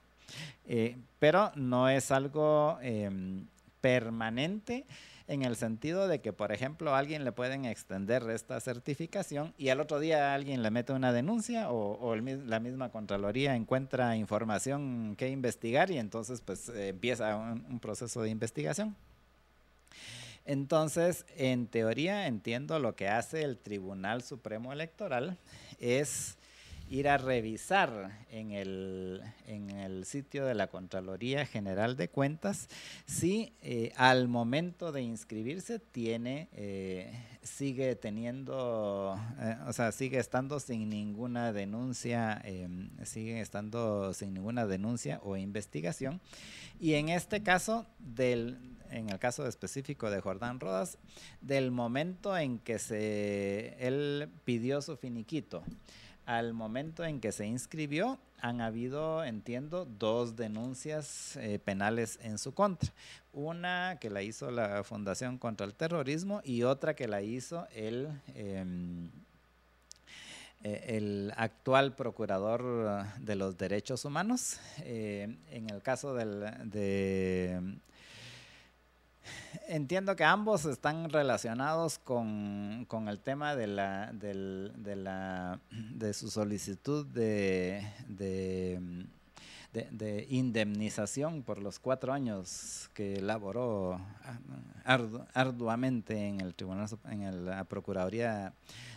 Eh, pero no es algo em, permanente en el sentido de que, por ejemplo, a alguien le pueden extender esta certificación y al otro día alguien le mete una denuncia o, la misma Contraloría encuentra información que investigar y entonces pues empieza un proceso de investigación. Entonces, en teoría, entiendo lo que hace el Tribunal Supremo Electoral es ir a revisar en el, en el sitio de la Contraloría General de Cuentas si eh, al momento de inscribirse tiene, eh, sigue teniendo, eh, o sea, sigue estando sin ninguna denuncia, em, sigue estando sin ninguna denuncia o investigación. Y en este caso, del, en el caso específico de Jordán Rodas, del momento en que se, él pidió su finiquito, al momento en que se inscribió, han habido, entiendo, dos denuncias eh, penales en su contra. Una que la hizo la Fundación contra el Terrorismo y otra que la hizo el, em, e, el actual procurador de los derechos humanos. Eh, en el caso del, de Entiendo que ambos están relacionados con, el tema de la, de, la, de su solicitud de, de, indemnización por los cuatro años que elaboró arduamente en el tribunal, en la Procuraduría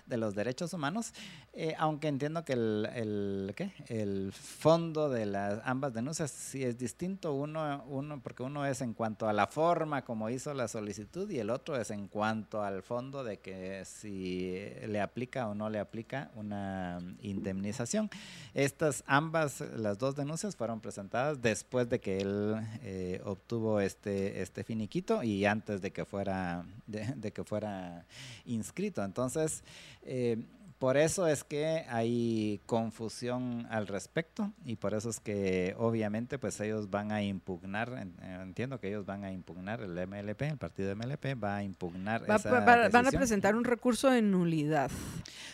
de los Derechos Humanos, eh, aunque entiendo que el, el, el fondo de las ambas denuncias sí es distinto, uno, uno, porque uno es en cuanto a la forma como hizo la solicitud y el otro es en cuanto al fondo de que si le aplica o no le aplica una indemnización. Estas ambas, las dos denuncias fueron presentadas después de que él eh, obtuvo este, este finiquito y antes de que fuera, de que fuera inscrito. Entonces, eh, por eso es que hay confusión al respecto y por eso es que obviamente pues ellos van a impugnar, entiendo que ellos van a impugnar el MLP, el partido MLP va a impugnar esa Van a presentar un recurso de nulidad.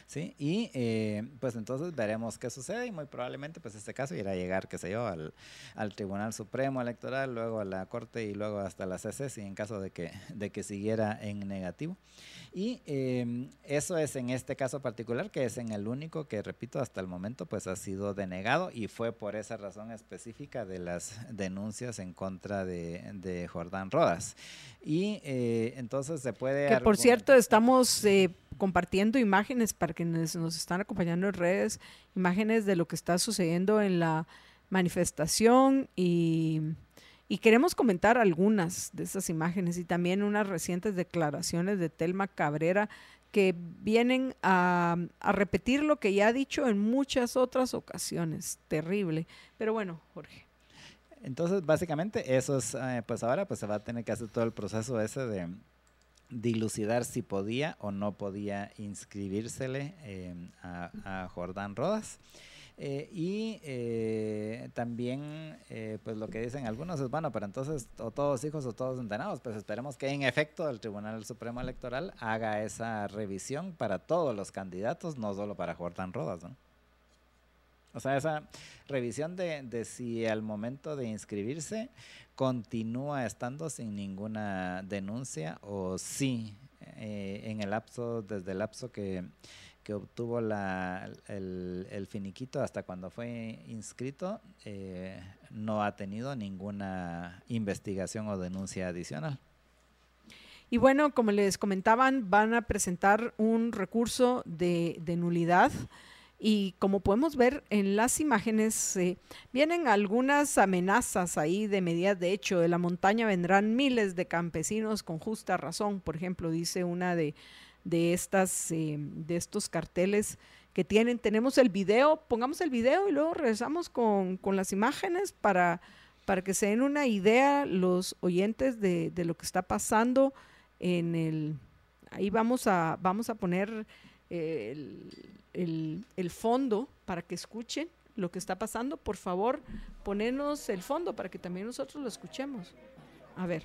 Sí, y eh, pues entonces veremos qué sucede y muy probablemente pues este caso irá a llegar, qué sé yo, al, al Tribunal Supremo Electoral, luego a la Corte y luego hasta la CC si en caso de que, de que siguiera en negativo. Y eh, eso es en este caso particular, que es en el único que, repito, hasta el momento pues ha sido denegado y fue por esa razón específica de las denuncias en contra de, Jordán Rodas. Y eh, entonces se puede... Que por cierto, estamos eh, compartiendo imágenes para quienes nos están acompañando en redes, imágenes de lo que está sucediendo en la manifestación y y queremos comentar algunas de esas imágenes y también unas recientes declaraciones de Telma Cabrera que vienen a, repetir lo que ya ha dicho en muchas otras ocasiones. Terrible. Pero bueno, Jorge. Entonces, básicamente, eso es, eh, pues ahora pues se va a tener que hacer todo el proceso ese de dilucidar si podía o no podía inscribírsele eh, a, a Jordán Rodas. Eh, y eh, también, eh, pues lo que dicen algunos es, bueno, pero entonces, o todos hijos o todos entrenados, pues esperemos que en efecto el Tribunal Supremo Electoral haga esa revisión para todos los candidatos, no solo para Jordán Rodas, ¿no? O sea, esa revisión de, de si al momento de inscribirse continúa estando sin ninguna denuncia o sí eh, en el lapso, desde el lapso que, que obtuvo la, el, finiquito hasta cuando fue inscrito, eh, no ha tenido ninguna investigación o denuncia adicional. Y bueno, como les comentaban, van a presentar un recurso de, de nulidad. Y como podemos ver en las imágenes, eh, vienen algunas amenazas ahí de medidas. De hecho, de la montaña vendrán miles de campesinos con justa razón. Por ejemplo, dice una de, de, estas, eh, de estos carteles que tienen. Tenemos el video, pongamos el video y luego regresamos con, con las imágenes para, para que se den una idea los oyentes de, de lo que está pasando en el... Ahí vamos a, vamos a poner el, el, fondo para que escuchen lo que está pasando. Por favor, ponenos el fondo para que también nosotros lo escuchemos. A ver.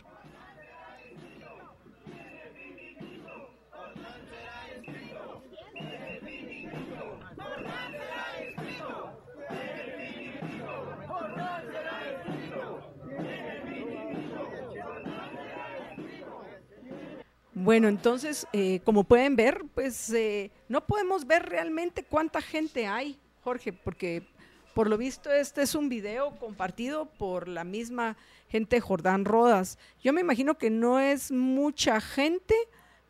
Bueno, entonces, eh, como pueden ver, pues eh, no podemos ver realmente cuánta gente hay, Jorge, porque por lo visto este es un video compartido por la misma gente Jordán Rodas. Yo me imagino que no es mucha gente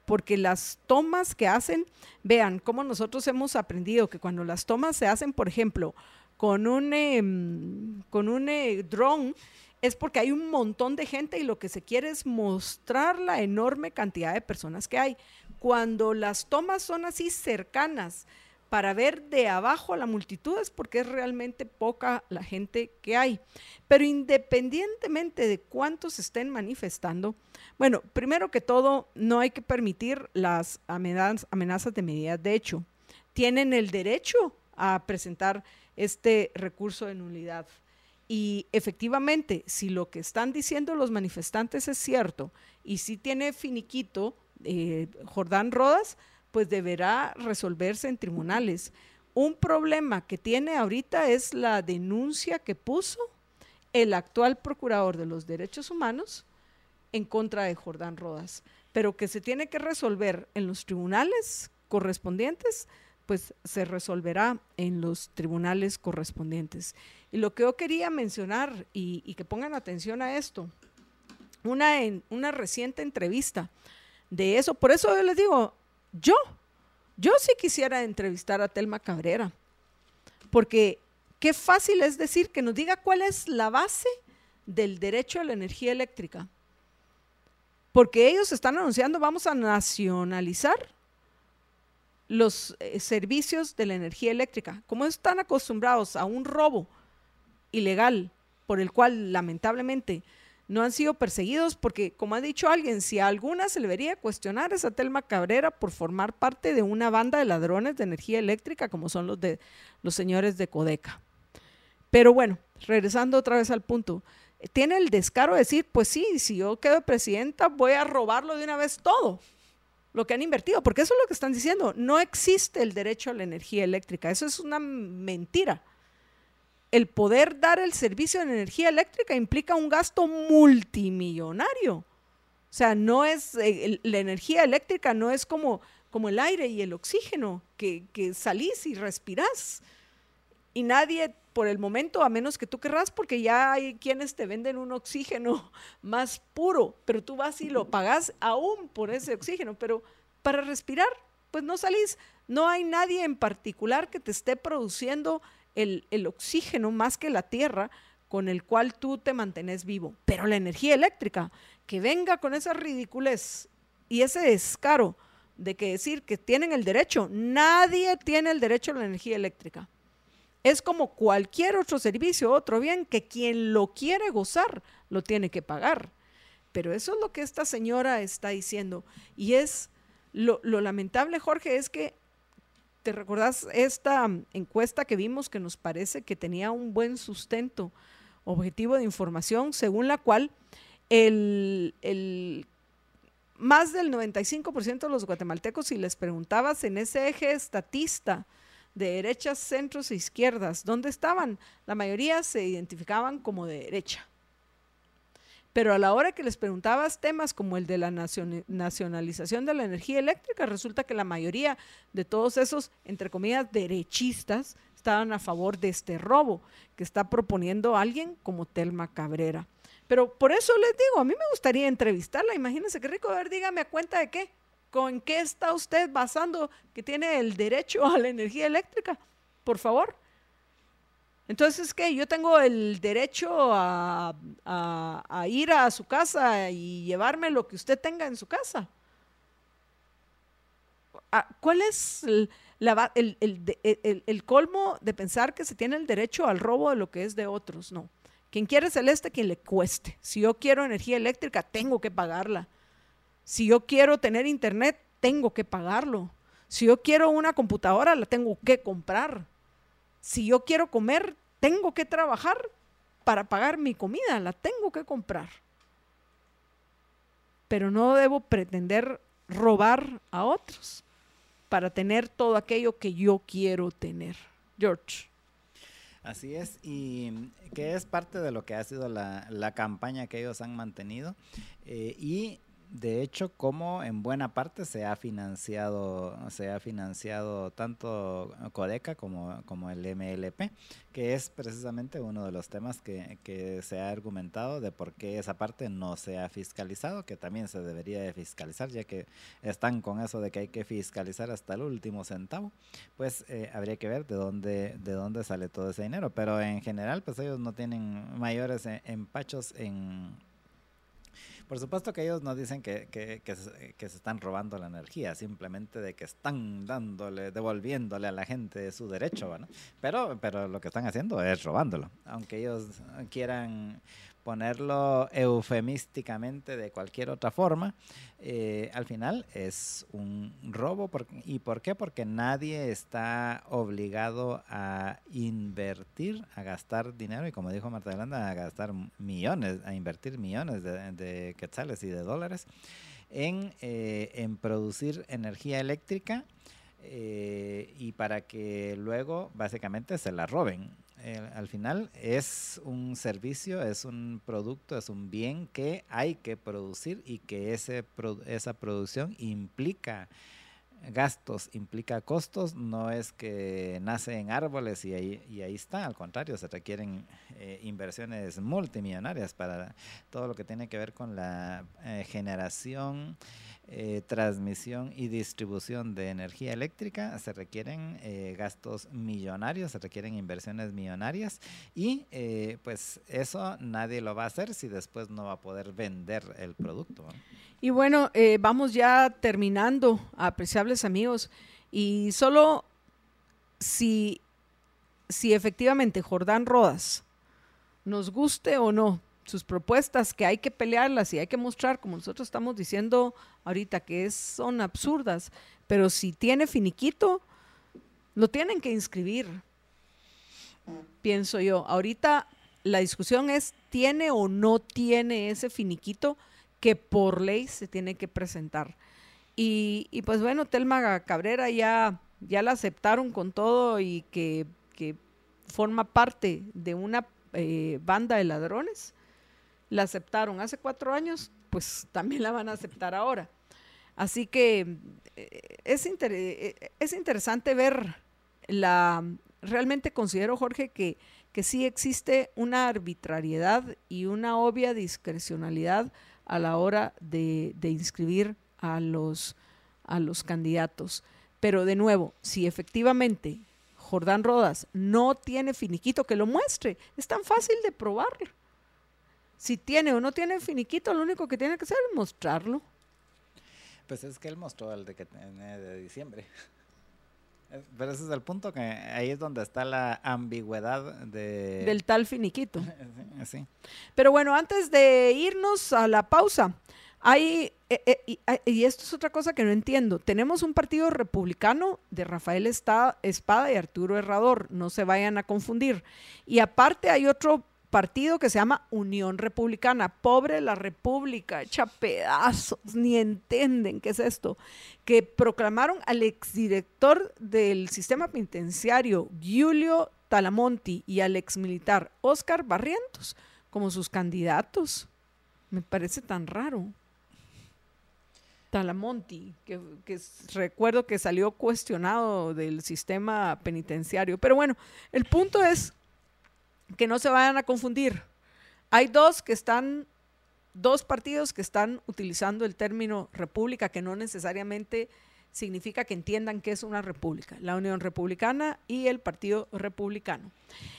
porque las tomas que hacen, vean cómo nosotros hemos aprendido que cuando las tomas se hacen, por ejemplo, con un, em, con un eh, drone, es porque hay un montón de gente y lo que se quiere es mostrar la enorme cantidad de personas que hay. Cuando las tomas son así cercanas para ver de abajo a la multitud es porque es realmente poca la gente que hay. Pero independientemente de cuántos estén manifestando, bueno, primero que todo, no hay que permitir las amenazas de medidas de hecho. Tienen el derecho a presentar este recurso de nulidad. Y efectivamente, si lo que están diciendo los manifestantes es cierto y si tiene finiquito eh, Jordán Rodas, pues deberá resolverse en tribunales. Un problema que tiene ahorita es la denuncia que puso el actual procurador de los derechos humanos en contra de Jordán Rodas, pero que se tiene que resolver en los tribunales correspondientes pues se resolverá en los tribunales correspondientes. Y lo que yo quería mencionar y, que pongan atención a esto, una, una reciente entrevista de eso, por eso yo les digo, yo, yo sí quisiera entrevistar a Telma Cabrera, porque qué fácil es decir que nos diga cuál es la base del derecho a la energía eléctrica. Porque ellos están anunciando, vamos a nacionalizar los eh, servicios de la energía eléctrica, como están acostumbrados a un robo ilegal por el cual lamentablemente no han sido perseguidos, porque como ha dicho alguien, si a alguna se le debería cuestionar es a Telma Cabrera por formar parte de una banda de ladrones de energía eléctrica, como son los de los señores de Codeca. Pero bueno, regresando otra vez al punto, tiene el descaro de decir, pues sí, si yo quedo presidenta, voy a robarlo de una vez todo lo que han invertido, porque eso es lo que están diciendo. No existe el derecho a la energía eléctrica, eso es una mentira. El poder dar el servicio de energía eléctrica implica un gasto multimillonario. O sea, no es, eh, la energía eléctrica no es como, como el aire y el oxígeno, que, que salís y respirás. Y nadie por el momento, a menos que tú querrás, porque ya hay quienes te venden un oxígeno más puro, pero tú vas y lo pagas aún por ese oxígeno, pero para respirar, pues no salís. No hay nadie en particular que te esté produciendo el, el oxígeno más que la tierra con el cual tú te mantienes vivo. Pero la energía eléctrica, que venga con esa ridiculez y ese descaro de que decir que tienen el derecho, nadie tiene el derecho a la energía eléctrica. Es como cualquier otro servicio, otro bien, que quien lo quiere gozar lo tiene que pagar. Pero eso es lo que esta señora está diciendo. Y es lo, lamentable, Jorge, es que ¿Te recordás esta encuesta que vimos que nos parece que tenía un buen sustento objetivo de información, según la cual el, el más del 95% de los guatemaltecos, si les preguntabas en ese eje estatista de derechas, centros e izquierdas. ¿Dónde estaban? La mayoría se identificaban como de derecha. Pero a la hora que les preguntabas temas como el de la nacionalización de la energía eléctrica, resulta que la mayoría de todos esos, entre comillas, derechistas, estaban a favor de este robo que está proponiendo alguien como Telma Cabrera. Pero por eso les digo, a mí me gustaría entrevistarla. Imagínense qué rico. A ver, dígame a cuenta de qué. ¿Con qué está usted basando que tiene el derecho a la energía eléctrica? Por favor. Entonces, ¿qué? Yo tengo el derecho a, ir a su casa y llevarme lo que usted tenga en su casa. Ah, ¿Cuál es el, el, colmo de pensar que se tiene el derecho al robo de lo que es de otros? No. Quien quiere celeste, quien le cueste. Si yo quiero energía eléctrica, tengo que pagarla. Si yo quiero tener internet, tengo que pagarlo. Si yo quiero una computadora, la tengo que comprar. Si yo quiero comer, tengo que trabajar para pagar mi comida, la tengo que comprar. Pero no debo pretender robar a otros para tener todo aquello que yo quiero tener. George. Así es, y que es parte de lo que ha sido la, campaña que ellos han mantenido. Eh, y de hecho, como en buena parte se ha financiado, se ha financiado tanto Codeca como, como el MLP, que es precisamente uno de los temas que, que, se ha argumentado de por qué esa parte no se ha fiscalizado, que también se debería de fiscalizar, ya que están con eso de que hay que fiscalizar hasta el último centavo, pues eh, habría que ver de dónde, de dónde sale todo ese dinero. Pero en general, pues ellos no tienen mayores eh, empachos en por supuesto que ellos no dicen que, que, que, se, están robando la energía, simplemente de que están dándole, devolviéndole a la gente su derecho, ¿no? Pero, pero lo que están haciendo es robándolo. Aunque ellos quieran ponerlo eufemísticamente de cualquier otra forma, eh, al final es un robo. ¿Y por qué? Porque nadie está obligado a invertir, a gastar dinero, y como dijo Marta Yolanda, a gastar millones, a invertir millones de, quetzales y de dólares en, eh, en producir energía eléctrica. Eh, y para que luego básicamente se la roben al final es un servicio, es un producto, es un bien que hay que producir y que ese, esa producción implica gastos, implica costos, no es que nace en árboles y ahí, y ahí está, al contrario, se requieren eh, inversiones multimillonarias para todo lo que tiene que ver con la eh, generación eh, transmisión y distribución de energía eléctrica se requieren eh, gastos millonarios, se requieren inversiones millonarias y eh, pues eso nadie lo va a hacer si después no va a poder vender el producto. Y bueno, vamos ya terminando, apreciables amigos, y solo si, si efectivamente Jordán Rodas nos guste o no sus propuestas que hay que pelearlas y hay que mostrar, como nosotros estamos diciendo ahorita, que son absurdas, pero si tiene finiquito, lo tienen que inscribir, pienso yo. Ahorita la discusión es, ¿tiene o no tiene ese finiquito que por ley se tiene que presentar? Y, y pues bueno, Telma Cabrera ya, ya la aceptaron con todo y que, que forma parte de una eh, banda de ladrones la aceptaron hace cuatro años, pues también la van a aceptar ahora. Así que eh, es, eh, es interesante ver la, realmente considero, Jorge, que, que sí existe una arbitrariedad y una obvia discrecionalidad a la hora de, de inscribir a los, a los candidatos. Pero de nuevo, si efectivamente Jordán Rodas no tiene finiquito, que lo muestre. Es tan fácil de probarlo si tiene o no tiene finiquito, lo único que tiene que hacer es mostrarlo. Pues es que él mostró el de que tiene de diciembre. Pero ese es el punto que ahí es donde está la ambigüedad de... del tal finiquito. sí. Pero bueno, antes de irnos a la pausa, hay, eh, eh, y, esto es otra cosa que no entiendo, tenemos un partido republicano de Rafael Espada y Arturo Herrador, no se vayan a confundir. Y aparte hay otro partido que se llama Unión Republicana. Pobre la República, hecha pedazos, ni entienden qué es esto. Que proclamaron al exdirector del sistema penitenciario, Giulio Talamonti, y al exmilitar Oscar Barrientos como sus candidatos. Me parece tan raro. Talamonti, que, que, recuerdo que salió cuestionado del sistema penitenciario. Pero bueno, el punto es que no se vayan a confundir. Hay dos que están, dos partidos que están utilizando el término república, que no necesariamente significa que entiendan que es una república, la Unión Republicana y el Partido Republicano.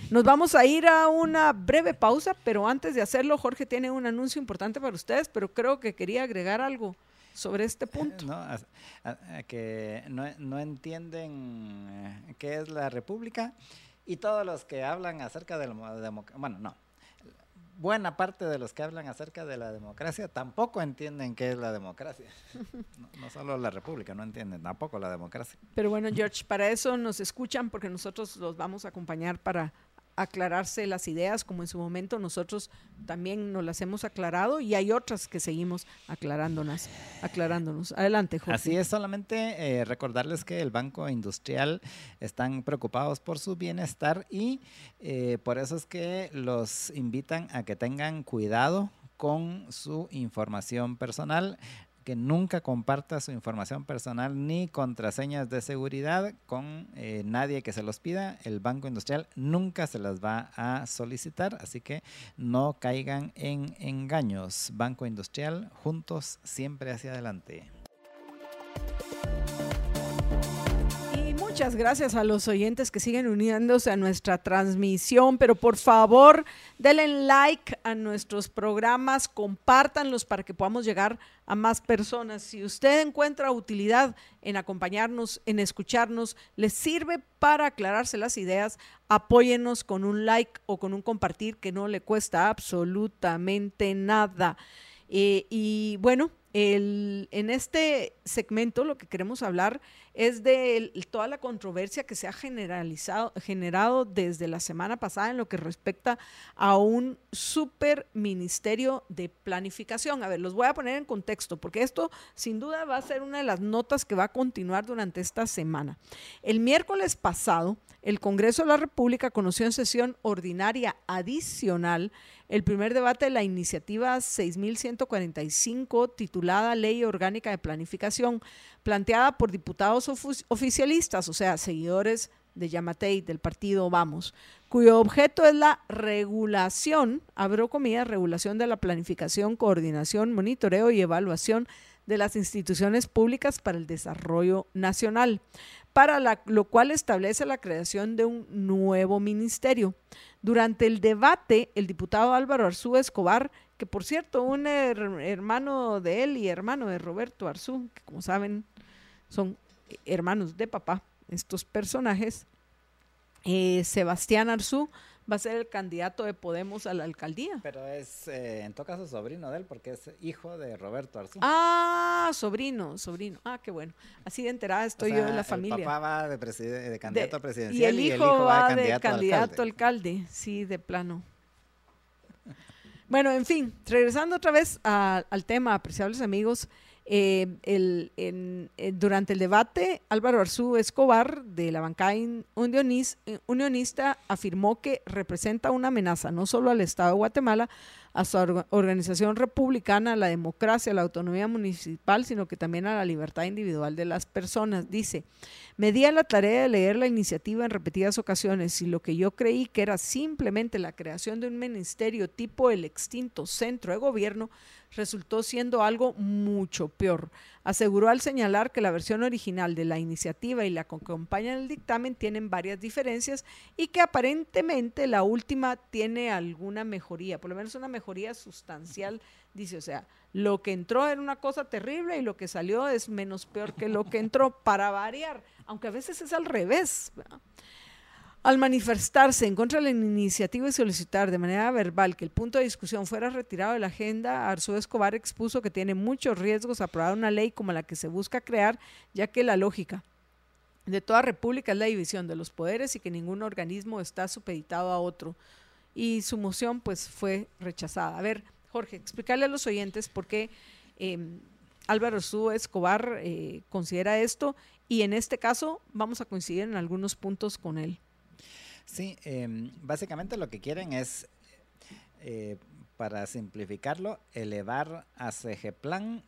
Nos vamos a ir a una breve pausa, pero antes de hacerlo, Jorge tiene un anuncio importante para ustedes, pero creo que quería agregar algo sobre este punto. No, que no, no, entienden eh, qué es la república y todos los que hablan acerca de la democracia, bueno, no, buena parte de los que hablan acerca de la democracia tampoco entienden qué es la democracia. No, no, solo la república, no entienden tampoco la democracia. Pero bueno, George, para eso nos escuchan porque nosotros los vamos a acompañar para aclararse las ideas, como en su momento nosotros también nos las hemos aclarado y hay otras que seguimos aclarándonos. aclarándonos. Adelante, Jorge. Así es, solamente eh, recordarles que el Banco Industrial están preocupados por su bienestar y eh, por eso es que los invitan a que tengan cuidado con su información personal que nunca comparta su información personal ni contraseñas de seguridad con eh, nadie que se los pida. El Banco Industrial nunca se las va a solicitar, así que no caigan en engaños. Banco Industrial, juntos siempre hacia adelante. Muchas gracias a los oyentes que siguen uniéndose a nuestra transmisión, pero por favor denle like a nuestros programas, compártanlos para que podamos llegar a más personas. Si usted encuentra utilidad en acompañarnos, en escucharnos, les sirve para aclararse las ideas, apóyenos con un like o con un compartir que no le cuesta absolutamente nada. Eh, y bueno, el, en este segmento lo que queremos hablar es de toda la controversia que se ha generalizado, generado desde la semana pasada en lo que respecta a un super ministerio de planificación. A ver, los voy a poner en contexto porque esto sin duda va a ser una de las notas que va a continuar durante esta semana. El miércoles pasado, el Congreso de la República conoció en sesión ordinaria adicional el primer debate de la iniciativa 6145 titulada Ley Orgánica de Planificación, planteada por diputados oficialistas, o sea, seguidores de Yamatei, del partido Vamos, cuyo objeto es la regulación, abro comillas, regulación de la planificación, coordinación, monitoreo y evaluación de las instituciones públicas para el desarrollo nacional, para lo cual establece la creación de un nuevo ministerio. Durante el debate, el diputado Álvaro Arzú Escobar, que por cierto, un hermano de él y hermano de Roberto Arzú, que como saben son hermanos de papá, estos personajes, eh, Sebastián Arzú, va a ser el candidato de Podemos a la alcaldía. Pero es, eh, en todo caso, sobrino de él, porque es hijo de Roberto Arzú. Ah, sobrino, sobrino. Ah, qué bueno. Así de enterada estoy yo de la familia. El papá va de, candidato presidencial y el hijo, va, de candidato, alcalde. Sí, de plano. Bueno, en fin, regresando otra vez al tema, apreciables amigos, eh, eh, durante el debate, Álvaro Arzú Escobar, de la bancada eh, unionista, afirmó que representa una amenaza no solo al Estado de Guatemala, a su organización republicana, a la democracia, a la autonomía municipal, sino que también a la libertad individual de las personas. Dice, me di a la tarea de leer la iniciativa en repetidas ocasiones y lo que yo creí que era simplemente la creación de un ministerio tipo el extinto centro de gobierno, resultó siendo algo mucho peor. Aseguró al señalar que la versión original de la iniciativa y la que acompaña el dictamen tienen varias diferencias y que aparentemente la última tiene alguna mejoría, por lo menos una mejoría sustancial, dice, o sea, lo que entró era una cosa terrible y lo que salió es menos peor que lo que entró, para variar, aunque a veces es al revés. Al manifestarse en contra de la iniciativa y solicitar de manera verbal que el punto de discusión fuera retirado de la agenda, Arzú Escobar expuso que tiene muchos riesgos aprobar una ley como la que se busca crear, ya que la lógica de toda república es la división de los poderes y que ningún organismo está supeditado a otro. Y su moción pues fue rechazada. A ver, Jorge, explicarle a los oyentes por qué em, Álvaro Su Escobar eh, considera esto y en este caso vamos a coincidir en algunos puntos con él. Sí, em, básicamente lo que quieren es, eh, para simplificarlo, elevar a CGPLAN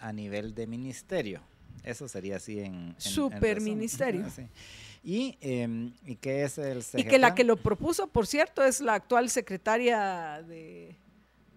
a nivel de ministerio. Eso sería así en... Superministerio. ¿Y, eh, ¿Y qué es el? Y que la que lo propuso, por cierto, es la actual secretaria de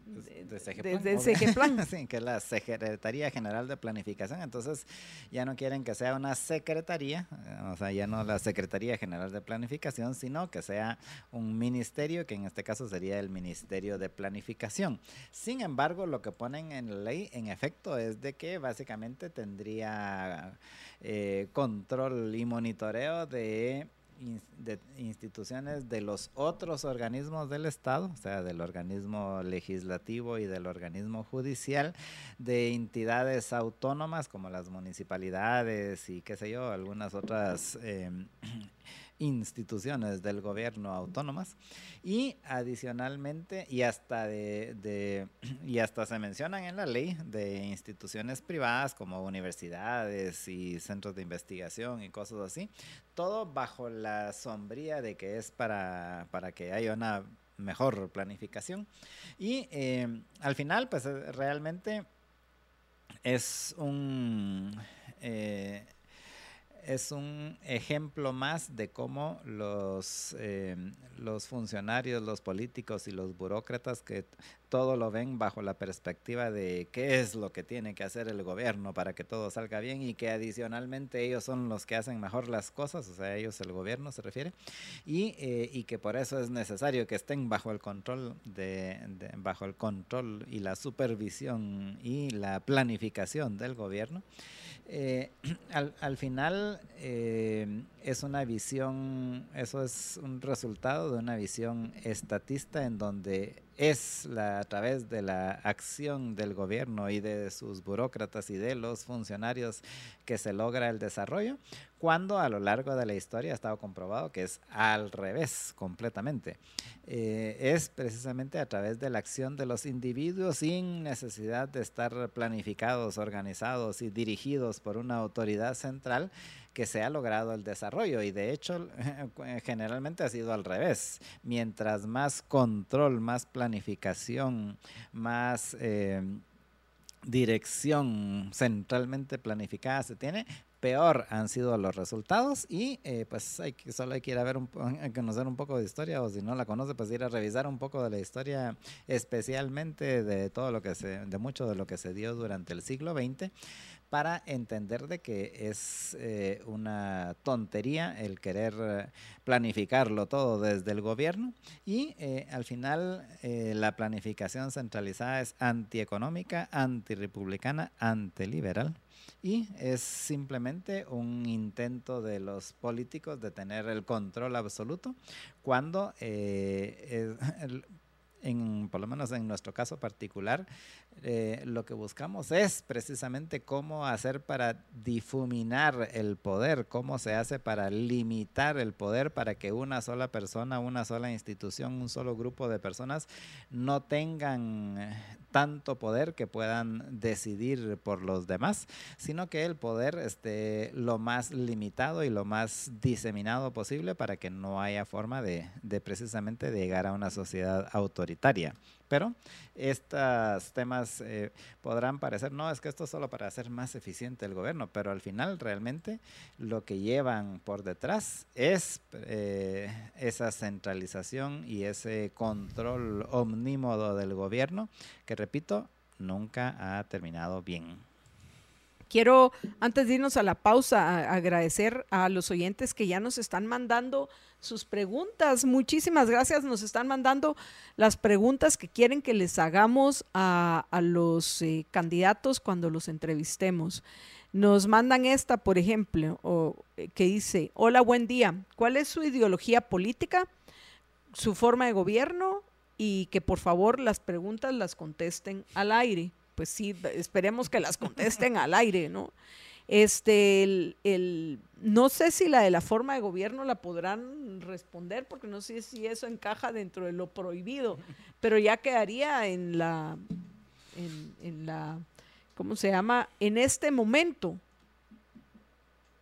de, Plan. sí, que es la Secretaría General de Planificación. Entonces, ya no quieren que sea una secretaría, eh, o sea, ya no la Secretaría General de Planificación, sino que sea un ministerio, que en este caso sería el Ministerio de Planificación. Sin embargo, lo que ponen en la ley, en efecto, es de que básicamente tendría eh, control y monitoreo de de instituciones de los otros organismos del Estado, o sea, del organismo legislativo y del organismo judicial, de entidades autónomas como las municipalidades y qué sé yo, algunas otras eh, instituciones del gobierno autónomas. Y adicionalmente y hasta de, y hasta se mencionan en la ley de instituciones privadas como universidades y centros de investigación y cosas así todo bajo la sombría de que es para, para que haya una mejor planificación. Y eh, al final pues realmente es un eh, es un ejemplo más de cómo los, eh, los funcionarios, los políticos y los burócratas que todo lo ven bajo la perspectiva de qué es lo que tiene que hacer el gobierno para que todo salga bien y que adicionalmente ellos son los que hacen mejor las cosas, o sea, ellos el gobierno se refiere, y, eh, y que por eso es necesario que estén bajo el control de, bajo el control y la supervisión y la planificación del gobierno. Eh, al, al, final eh, es una visión, eso es un resultado de una visión estatista en donde es la, a través de la acción del gobierno y de sus burócratas y de los funcionarios que se logra el desarrollo, cuando a lo largo de la historia ha estado comprobado que es al revés completamente. Eh, es precisamente a través de la acción de los individuos sin necesidad de estar planificados, organizados y dirigidos por una autoridad central que se ha logrado el desarrollo y de hecho generalmente ha sido al revés. Mientras más control, más planificación, más eh, dirección centralmente planificada se tiene, peor han sido los resultados y eh, pues hay que, solo hay que ver un, conocer un poco de historia o si no la conoce pues ir a revisar un poco de la historia especialmente de todo lo que se de mucho de lo que se dio durante el siglo XX para entender de que es eh, una tontería el querer eh, planificarlo todo desde el gobierno y eh, al final la planificación centralizada es antieconómica, antirepublicana, antiliberal y es simplemente un intento de los políticos de tener el control absoluto cuando en, por lo menos en nuestro caso particular, eh, lo que buscamos es precisamente cómo hacer para difuminar el poder, cómo se hace para limitar el poder para que una sola persona, una sola institución, un solo grupo de personas no tengan tanto poder que puedan decidir por los demás, sino que el poder esté lo más limitado y lo más diseminado posible para que no haya forma de, de precisamente llegar a una sociedad autoritaria. Pero estos temas eh, podrán parecer, no, es que esto es solo para hacer más eficiente el gobierno, pero al final realmente lo que llevan por detrás es eh, esa centralización y ese control omnímodo del gobierno, que repito, nunca ha terminado bien. Quiero, antes de irnos a la pausa, agradecer a los oyentes que ya nos están mandando sus preguntas. Muchísimas gracias. Nos están mandando las preguntas que quieren que les hagamos a, los eh, candidatos cuando los entrevistemos. Nos mandan esta, por ejemplo, o, eh, que dice, hola, buen día. ¿Cuál es su ideología política, su forma de gobierno? Y que por favor las preguntas las contesten al aire pues sí, esperemos que las contesten al aire, ¿no? Este, el, no sé si la de la forma de gobierno la podrán responder, porque no sé si eso encaja dentro de lo prohibido, pero ya quedaría en la, en, la, ¿cómo se llama? En este momento.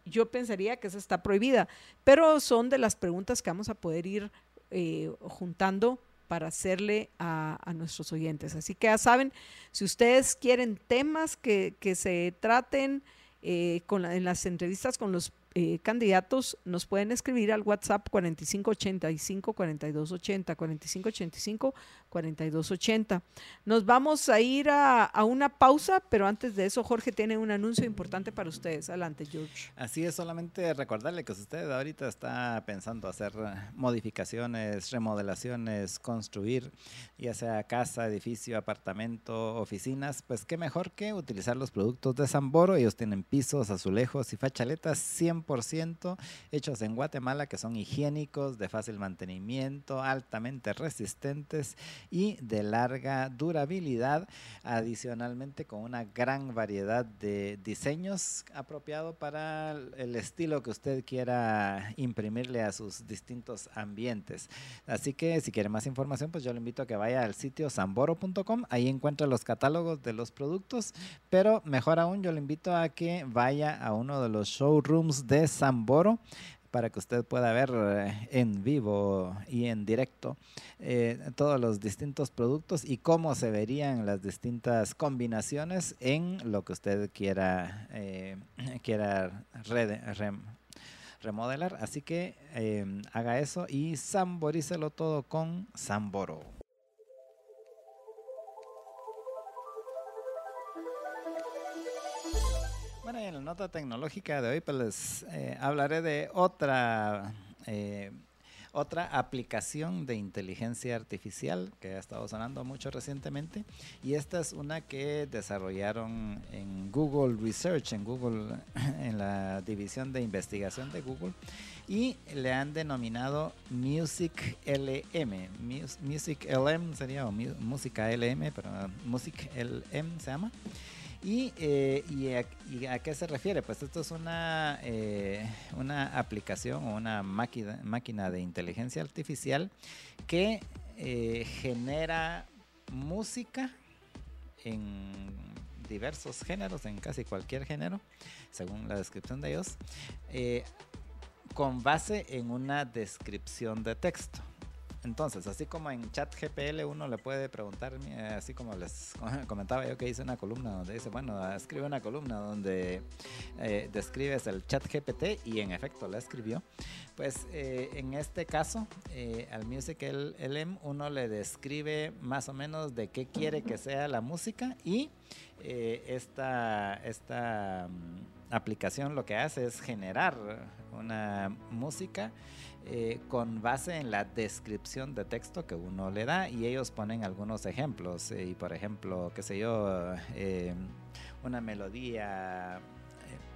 Yo pensaría que esa está prohibida, pero son de las preguntas que vamos a poder ir eh, juntando para hacerle a, nuestros oyentes. Así que ya saben, si ustedes quieren temas que, que se traten, eh, con en las entrevistas con los eh, candidatos nos pueden escribir al WhatsApp 4585 4280 4585 4280. Nos vamos a ir a, una pausa, pero antes de eso Jorge tiene un anuncio importante para ustedes. Adelante, George. Así es, solamente recordarle que usted ahorita está pensando hacer modificaciones, remodelaciones, construir, ya sea casa, edificio, apartamento, oficinas, pues qué mejor que utilizar los productos de Samboro. Ellos tienen pisos, azulejos y fachaletas 100 ciento hechos en Guatemala que son higiénicos, de fácil mantenimiento, altamente resistentes y de larga durabilidad, adicionalmente con una gran variedad de diseños apropiado para el estilo que usted quiera imprimirle a sus distintos ambientes. Así que si quiere más información, pues yo le invito a que vaya al sitio samboro.com, ahí encuentra los catálogos de los productos, pero mejor aún yo le invito a que vaya a uno de los showrooms de Samboro para que usted pueda ver eh, en vivo y en directo eh, todos los distintos productos y cómo se verían las distintas combinaciones en lo que usted quiera, eh, quiera remodelar. Así que haga eso y samborícelo todo con Samboro. En la nota tecnológica de hoy pues les eh, hablaré de otra, eh, otra aplicación de inteligencia artificial que ha estado sonando mucho recientemente y esta es una que desarrollaron en Google Research, en Google, en la división de investigación de Google y le han denominado Music LM. Music LM sería o música LM, pero Music LM se llama. Y, eh, y, a, qué se refiere? Pues esto es una, eh, una aplicación o una máquina, máquina de inteligencia artificial que eh, genera música en diversos géneros, en casi cualquier género, según la descripción de ellos, con base en una descripción de texto. Entonces, así como en chat GPL uno le puede preguntar, eh, así como les comentaba yo que hice una columna donde dice, bueno, escribe una columna donde eh, describes el chat GPT y en efecto la escribió. Pues eh, en este caso, al Music LM uno le describe más o menos de qué quiere que sea la música y esta, esta mm, aplicación lo que hace es generar una música eh, con base en la descripción de texto que uno le da y ellos ponen algunos ejemplos eh, y por ejemplo, qué sé yo, eh, una melodía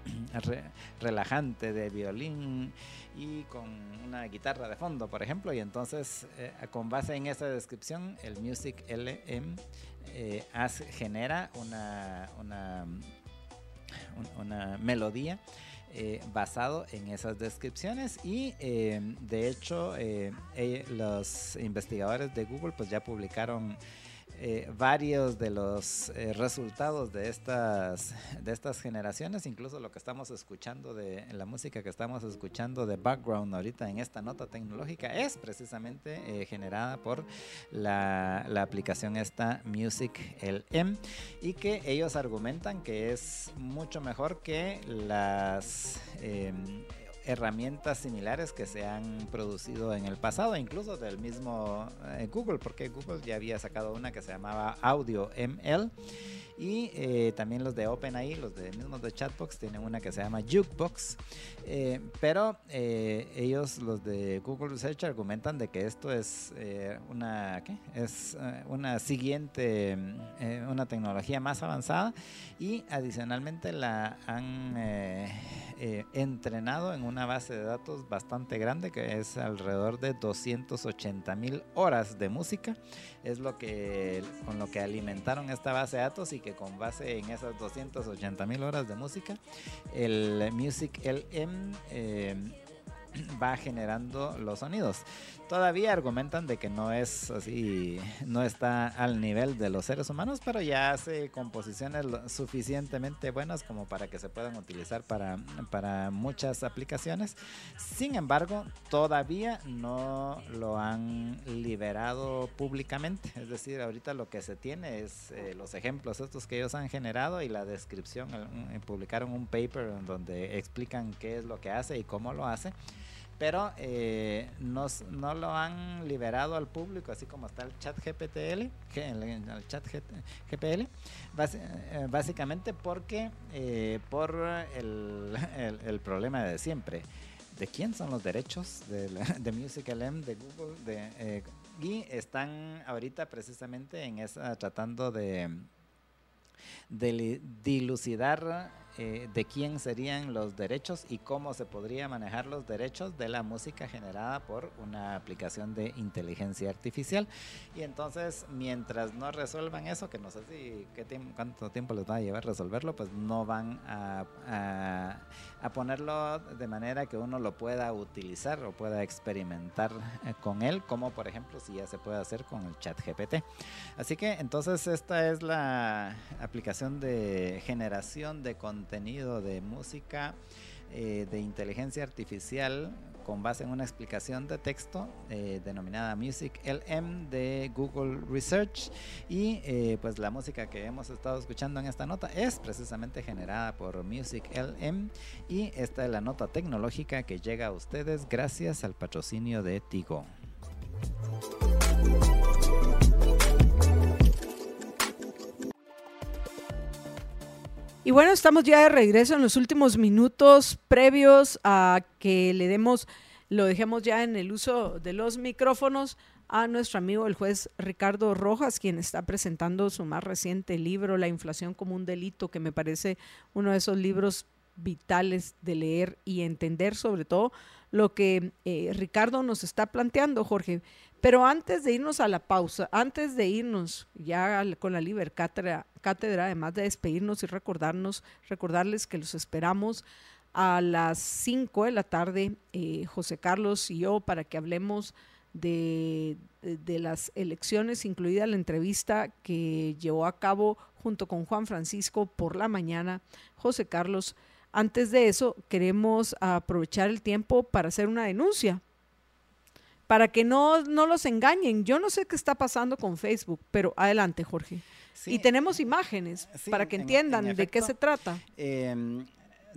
relajante de violín y con una guitarra de fondo, por ejemplo, y entonces con base en esa descripción el Music LM genera una, una, una melodía eh, basado en esas descripciones. Y eh, de hecho eh, los investigadores de Google pues ya publicaron eh, varios de los eh, resultados de estas, de estas generaciones, incluso lo que estamos escuchando de la música que estamos escuchando de background ahorita en esta nota tecnológica es precisamente eh, generada por la, la, aplicación esta Music LM y que ellos argumentan que es mucho mejor que las herramientas similares que se han producido en el pasado, incluso del mismo eh, Google, porque Google ya había sacado una que se llamaba Audio ML y eh, también los de OpenAI, los de mismos de Chatbox, tienen una que se llama Jukebox. Eh, pero eh, ellos, los de Google Research, argumentan de que esto es una es una siguiente, una tecnología más avanzada y adicionalmente la han entrenado en una base de datos bastante grande que es alrededor de 280 mil horas de música. Es lo que con lo que alimentaron esta base de datos y con base en esas 280 mil horas de música, el Music LM eh, va generando los sonidos. Todavía argumentan de que no es así, no está al nivel de los seres humanos, pero ya hace composiciones suficientemente buenas como para que se puedan utilizar para, para muchas aplicaciones. Sin embargo, todavía no lo han liberado públicamente. Es decir, ahorita lo que se tiene es eh, los ejemplos estos que ellos han generado y la descripción. publicaron un paper donde explican qué es lo que hace y cómo lo hace pero eh, no, lo han liberado al público, así como está el chat GPTL, el, chat GPL, eh, básicamente porque eh, por el, problema de siempre. ¿De quién son los derechos de, de MusicLM, de Google? De, y están ahorita precisamente en esa, tratando de dilucidar eh, de quién serían los derechos y cómo se podría manejar los derechos de la música generada por una aplicación de inteligencia artificial. Y entonces, mientras no resuelvan eso, que no sé si qué cuánto tiempo les va a llevar resolverlo, pues no van a, ponerlo de manera que uno lo pueda utilizar o pueda experimentar eh, con él, como por ejemplo si ya se puede hacer con el chat GPT. Así que entonces esta es la aplicación de generación de contenido de música eh, de inteligencia artificial con base en una explicación de texto eh, denominada Music LM de Google Research y eh, pues la música que hemos estado escuchando en esta nota es precisamente generada por Music LM y esta es la nota tecnológica que llega a ustedes gracias al patrocinio de Tigo. Y bueno, estamos ya de regreso en los últimos minutos previos a que le demos, lo dejemos ya en el uso de los micrófonos a nuestro amigo el juez Ricardo Rojas, quien está presentando su más reciente libro, La inflación como un delito, que me parece uno de esos libros vitales de leer y entender sobre todo lo que eh, Ricardo nos está planteando, Jorge. Pero antes de irnos a la pausa, antes de irnos ya con la Liber Cátedra, además de despedirnos y recordarnos, recordarles que los esperamos a las 5 de la tarde, eh, José Carlos y yo, para que hablemos de, de, las elecciones, incluida la entrevista que llevó a cabo junto con Juan Francisco por la mañana, José Carlos. Antes de eso, queremos aprovechar el tiempo para hacer una denuncia para que no, no los engañen. Yo no sé qué está pasando con Facebook, pero adelante, Jorge. y tenemos imágenes para que entiendan de qué se trata. Em,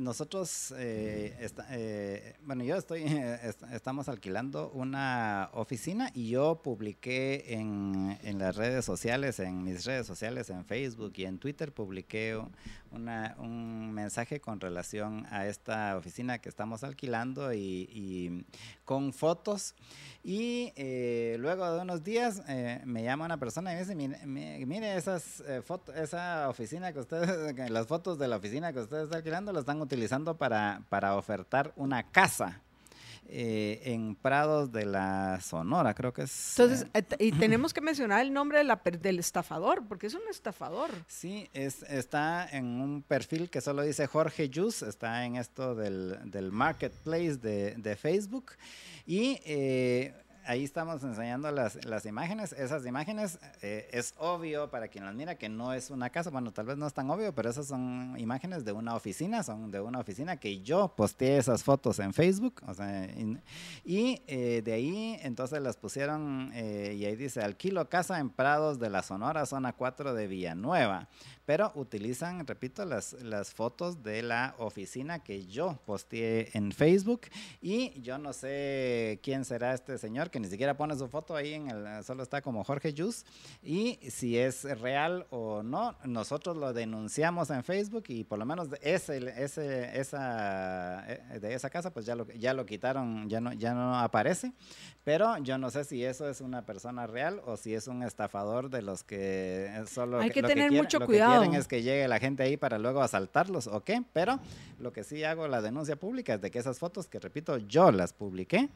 nosotros, eh, eh, bueno, yo estoy, estamos alquilando una oficina y yo publiqué en, en, las redes sociales, en mis redes sociales, en Facebook y en Twitter, publiqué un mensaje con relación a esta oficina que estamos alquilando y, con fotos. Y eh, luego de unos días eh, me llama una persona y me dice, mire, esas eh, fotos, esa oficina que ustedes, las fotos de la oficina que ustedes están alquilando, las están utilizando para, para ofertar una casa. Eh, en Prados de la Sonora, creo que es. Entonces, eh, y tenemos que mencionar el nombre de la, del estafador, porque es un estafador. Sí, es, está en un perfil que solo dice Jorge Jus, está en esto del, del marketplace de, de Facebook. Y eh, ahí estamos enseñando las, las imágenes. Esas imágenes eh, es obvio para quien las mira que no es una casa. Bueno, tal vez no es tan obvio, pero esas son imágenes de una oficina. Son de una oficina que yo posteé esas fotos en Facebook. O y, eh, de ahí entonces las pusieron eh, y ahí dice alquilo casa en Prados de la Sonora, zona 4 de Villanueva pero utilizan, repito, las, las fotos de la oficina que yo posteé en Facebook y yo no sé quién será este señor que ni siquiera pone su foto ahí, en el, solo está como Jorge Jus. Y si es real o no, nosotros lo denunciamos en Facebook y por lo menos ese, ese, esa, eh, de esa casa pues ya lo, ya lo quitaron, ya no, ya no aparece. Pero yo no sé si eso es una persona real o si es un estafador de los que solo Hay que lo tener que mucho lo. Que quieren es que llegue la gente ahí para luego asaltarlos o qué. Pero lo que sí hago la denuncia pública es de que esas fotos, que repito, yo las publiqué,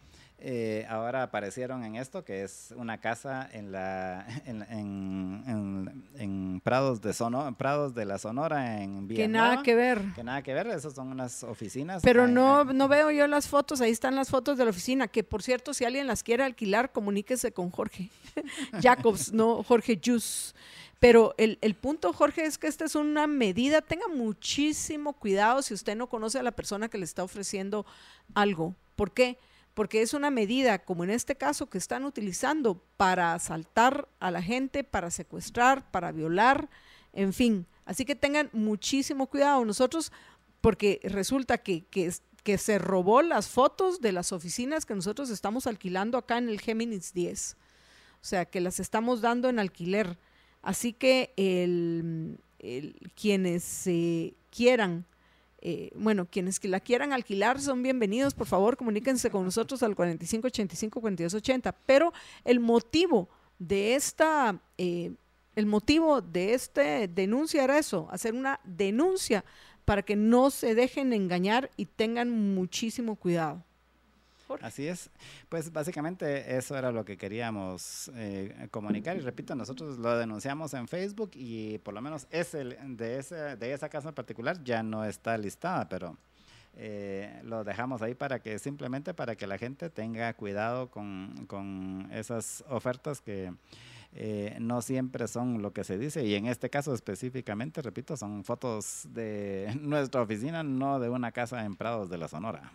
eh, ahora aparecieron en esto, que es una casa en, la, en, en, en, Prados, de Sono, Prados de la Sonora, en Que nada que ver. Que nada que ver, esas son unas oficinas. Pero no, no veo yo las fotos, ahí están las fotos de la oficina, que por cierto, si alguien las quiere alquilar, comuníquese con Jorge Jacobs, no Jorge Jus. Pero el, el, punto, Jorge, es que esta es una medida, tenga muchísimo cuidado si usted no conoce a la persona que le está ofreciendo algo. ¿Por qué? Porque es una medida, como en este caso, que están utilizando para asaltar a la gente, para secuestrar, para violar, en fin. Así que tengan muchísimo cuidado. Nosotros, porque resulta que, que, que se robó las fotos de las oficinas que nosotros estamos alquilando acá en el Géminis 10. O sea, que las estamos dando en alquiler. Así que el, el, quienes eh, quieran, eh, bueno, quienes que la quieran alquilar son bienvenidos, por favor, comuníquense con nosotros al 4585-4280. Pero el motivo de esta, eh, el motivo de esta denuncia era eso, hacer una denuncia para que no se dejen engañar y tengan muchísimo cuidado. Así es. Pues básicamente eso era lo que queríamos eh, comunicar. Y repito, nosotros lo denunciamos en Facebook y por lo menos ese, de, ese, de esa casa en particular ya no está listada, pero eh, lo dejamos ahí para que simplemente para que la gente tenga cuidado con, con esas ofertas que... Eh, no siempre son lo que se dice y en este caso específicamente, repito, son fotos de nuestra oficina, no de una casa en Prados de la Sonora.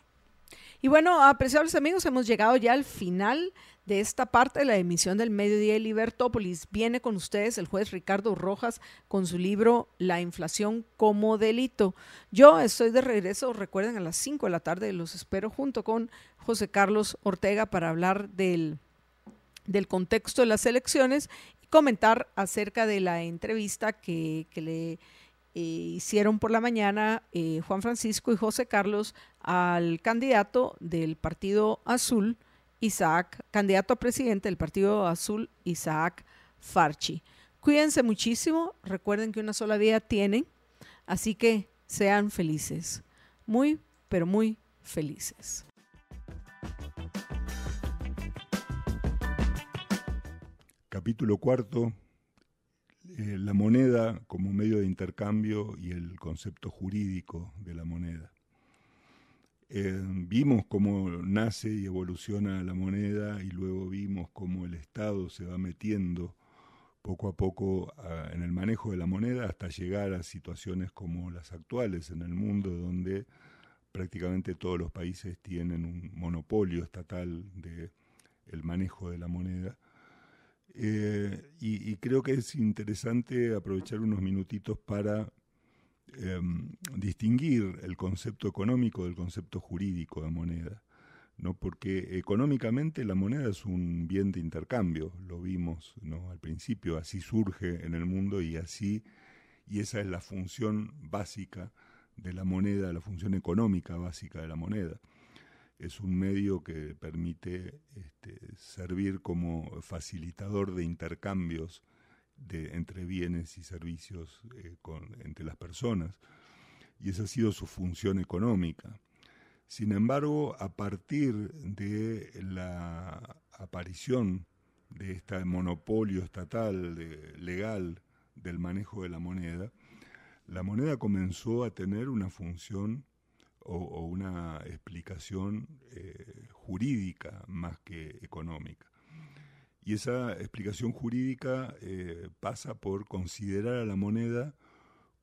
Y bueno, apreciables amigos, hemos llegado ya al final de esta parte de la emisión del Mediodía de Libertópolis. Viene con ustedes el juez Ricardo Rojas con su libro La inflación como delito. Yo estoy de regreso, recuerden, a las 5 de la tarde, los espero junto con José Carlos Ortega para hablar del, del contexto de las elecciones y comentar acerca de la entrevista que, que le eh, hicieron por la mañana eh, Juan Francisco y José Carlos al candidato del Partido Azul, Isaac, candidato a presidente del Partido Azul, Isaac Farchi. Cuídense muchísimo, recuerden que una sola vida tienen, así que sean felices, muy, pero muy felices. Capítulo cuarto, eh, la moneda como medio de intercambio y el concepto jurídico de la moneda. Eh, vimos cómo nace y evoluciona la moneda y luego vimos cómo el Estado se va metiendo poco a poco a, en el manejo de la moneda hasta llegar a situaciones como las actuales en el mundo donde prácticamente todos los países tienen un monopolio estatal de el manejo de la moneda eh, y, y, creo que es interesante aprovechar unos minutitos para eh, distinguir el concepto económico del concepto jurídico de moneda. ¿no? Porque económicamente la moneda es un bien de intercambio, lo vimos ¿no? al principio, así surge en el mundo y así, y esa es la función básica de la moneda, la función económica básica de la moneda es un medio que permite este, servir como facilitador de intercambios de, entre bienes y servicios eh, entre las personas. Y esa ha sido su función económica. Sin embargo, a partir de la aparición de este monopolio estatal, legal, del manejo de la moneda, la moneda comenzó a tener una función o, una explicación eh, jurídica más que económica. Y esa explicación jurídica eh, pasa por considerar a la moneda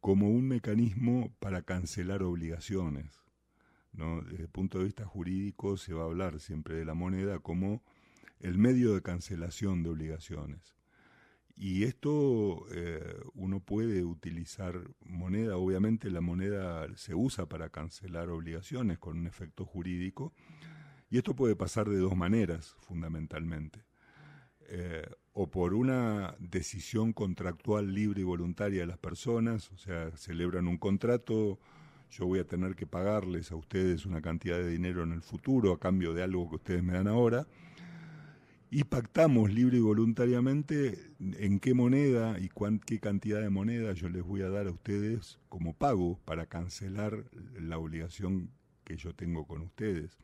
como un mecanismo para cancelar obligaciones. ¿no? Desde el punto de vista jurídico se va a hablar siempre de la moneda como el medio de cancelación de obligaciones. Y esto eh, uno puede utilizar moneda, obviamente la moneda se usa para cancelar obligaciones con un efecto jurídico, y esto puede pasar de dos maneras, fundamentalmente. Eh, o por una decisión contractual libre y voluntaria de las personas, o sea, celebran un contrato, yo voy a tener que pagarles a ustedes una cantidad de dinero en el futuro a cambio de algo que ustedes me dan ahora, y pactamos libre y voluntariamente en qué moneda y qué cantidad de moneda yo les voy a dar a ustedes como pago para cancelar la obligación que yo tengo con ustedes.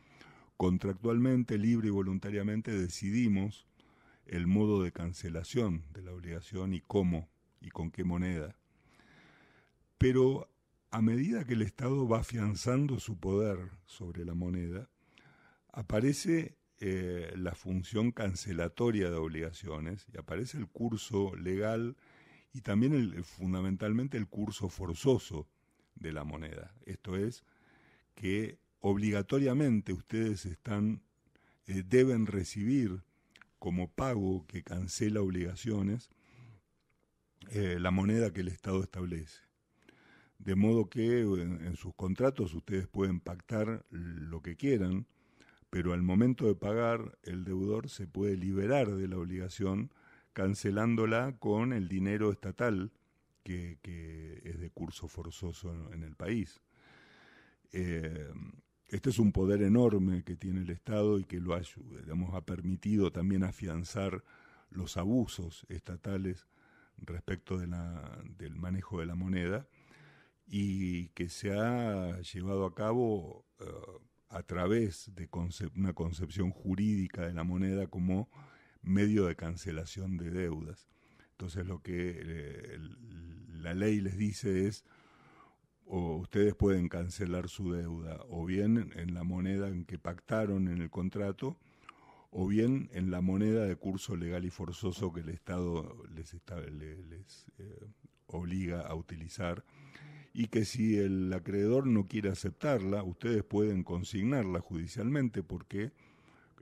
Contractualmente, libre y voluntariamente decidimos el modo de cancelación de la obligación y cómo y con qué moneda. Pero a medida que el Estado va afianzando su poder sobre la moneda, aparece eh, la función cancelatoria de obligaciones y aparece el curso legal y también fundamentalmente el curso forzoso de la moneda. Esto es que obligatoriamente ustedes están eh, deben recibir como pago que cancela obligaciones eh, la moneda que el Estado establece. De modo que en sus contratos ustedes pueden pactar lo que quieran, pero al momento de pagar el deudor se puede liberar de la obligación cancelándola con el dinero estatal que, es de curso forzoso en, el país. Eh, este es un poder enorme que tiene el Estado y que lo ha, ha permitido también afianzar los abusos estatales respecto del manejo de la moneda y que se ha llevado a cabo eh, a través de una concepción jurídica de la moneda como medio de cancelación de deudas. Entonces lo que eh, la ley les dice es, o ustedes pueden cancelar su deuda, o bien en la moneda en que pactaron en el contrato, o bien en la moneda de curso legal y forzoso que el Estado les, eh, obliga a utilizar y que si el acreedor no quiere aceptarla, ustedes pueden consignarla judicialmente porque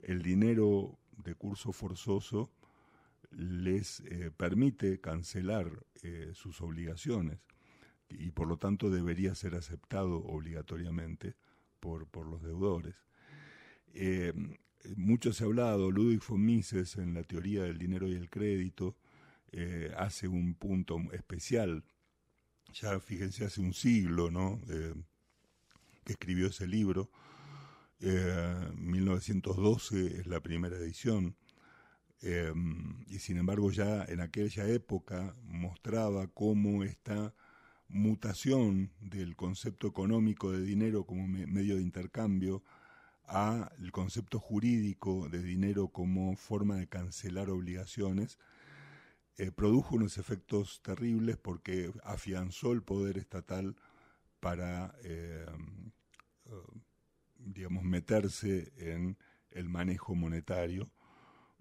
el dinero de curso forzoso les eh, permite cancelar eh, sus obligaciones y por lo tanto debería ser aceptado obligatoriamente por, por los deudores. Eh, mucho se ha hablado, Ludwig von Mises en la teoría del dinero y el crédito hace un punto especial ya fíjense hace un siglo, ¿no? Eh, que escribió ese libro. 1912 eh, es la primera edición. Eh, y sin embargo ya en aquella época mostraba cómo esta mutación del concepto económico de dinero como medio de intercambio a el concepto jurídico de dinero como forma de cancelar obligaciones eh, produjo unos efectos terribles porque afianzó el poder estatal para, eh, eh, digamos, meterse en el manejo monetario,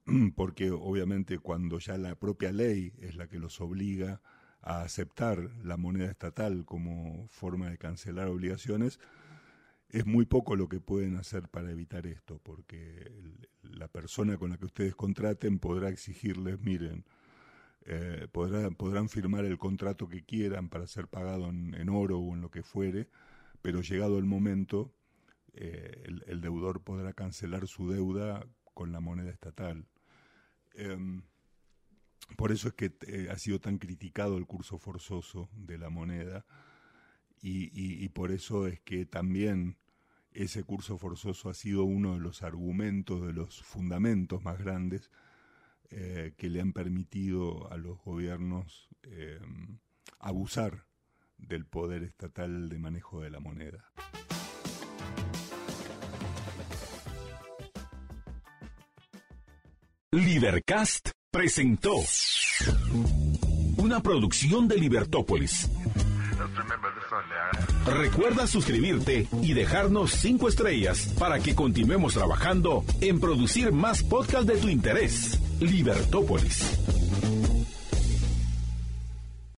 porque obviamente cuando ya la propia ley es la que los obliga a aceptar la moneda estatal como forma de cancelar obligaciones, es muy poco lo que pueden hacer para evitar esto, porque la persona con la que ustedes contraten podrá exigirles, miren, eh, podrán, firmar el contrato que quieran para ser pagado en, oro o en lo que fuere, pero llegado el momento, eh, el, deudor podrá cancelar su deuda con la moneda estatal. Em, por eso es que eh, ha sido tan criticado el curso forzoso de la moneda y por eso es que también ese curso forzoso ha sido uno de los argumentos, de los fundamentos más grandes eh, que le han permitido a los gobiernos eh, abusar del poder estatal de manejo de la moneda. Libercast presentó una producción de Libertópolis. Recuerda suscribirte y dejarnos cinco estrellas para que continuemos trabajando en producir más podcasts de tu interés. Libertópolis.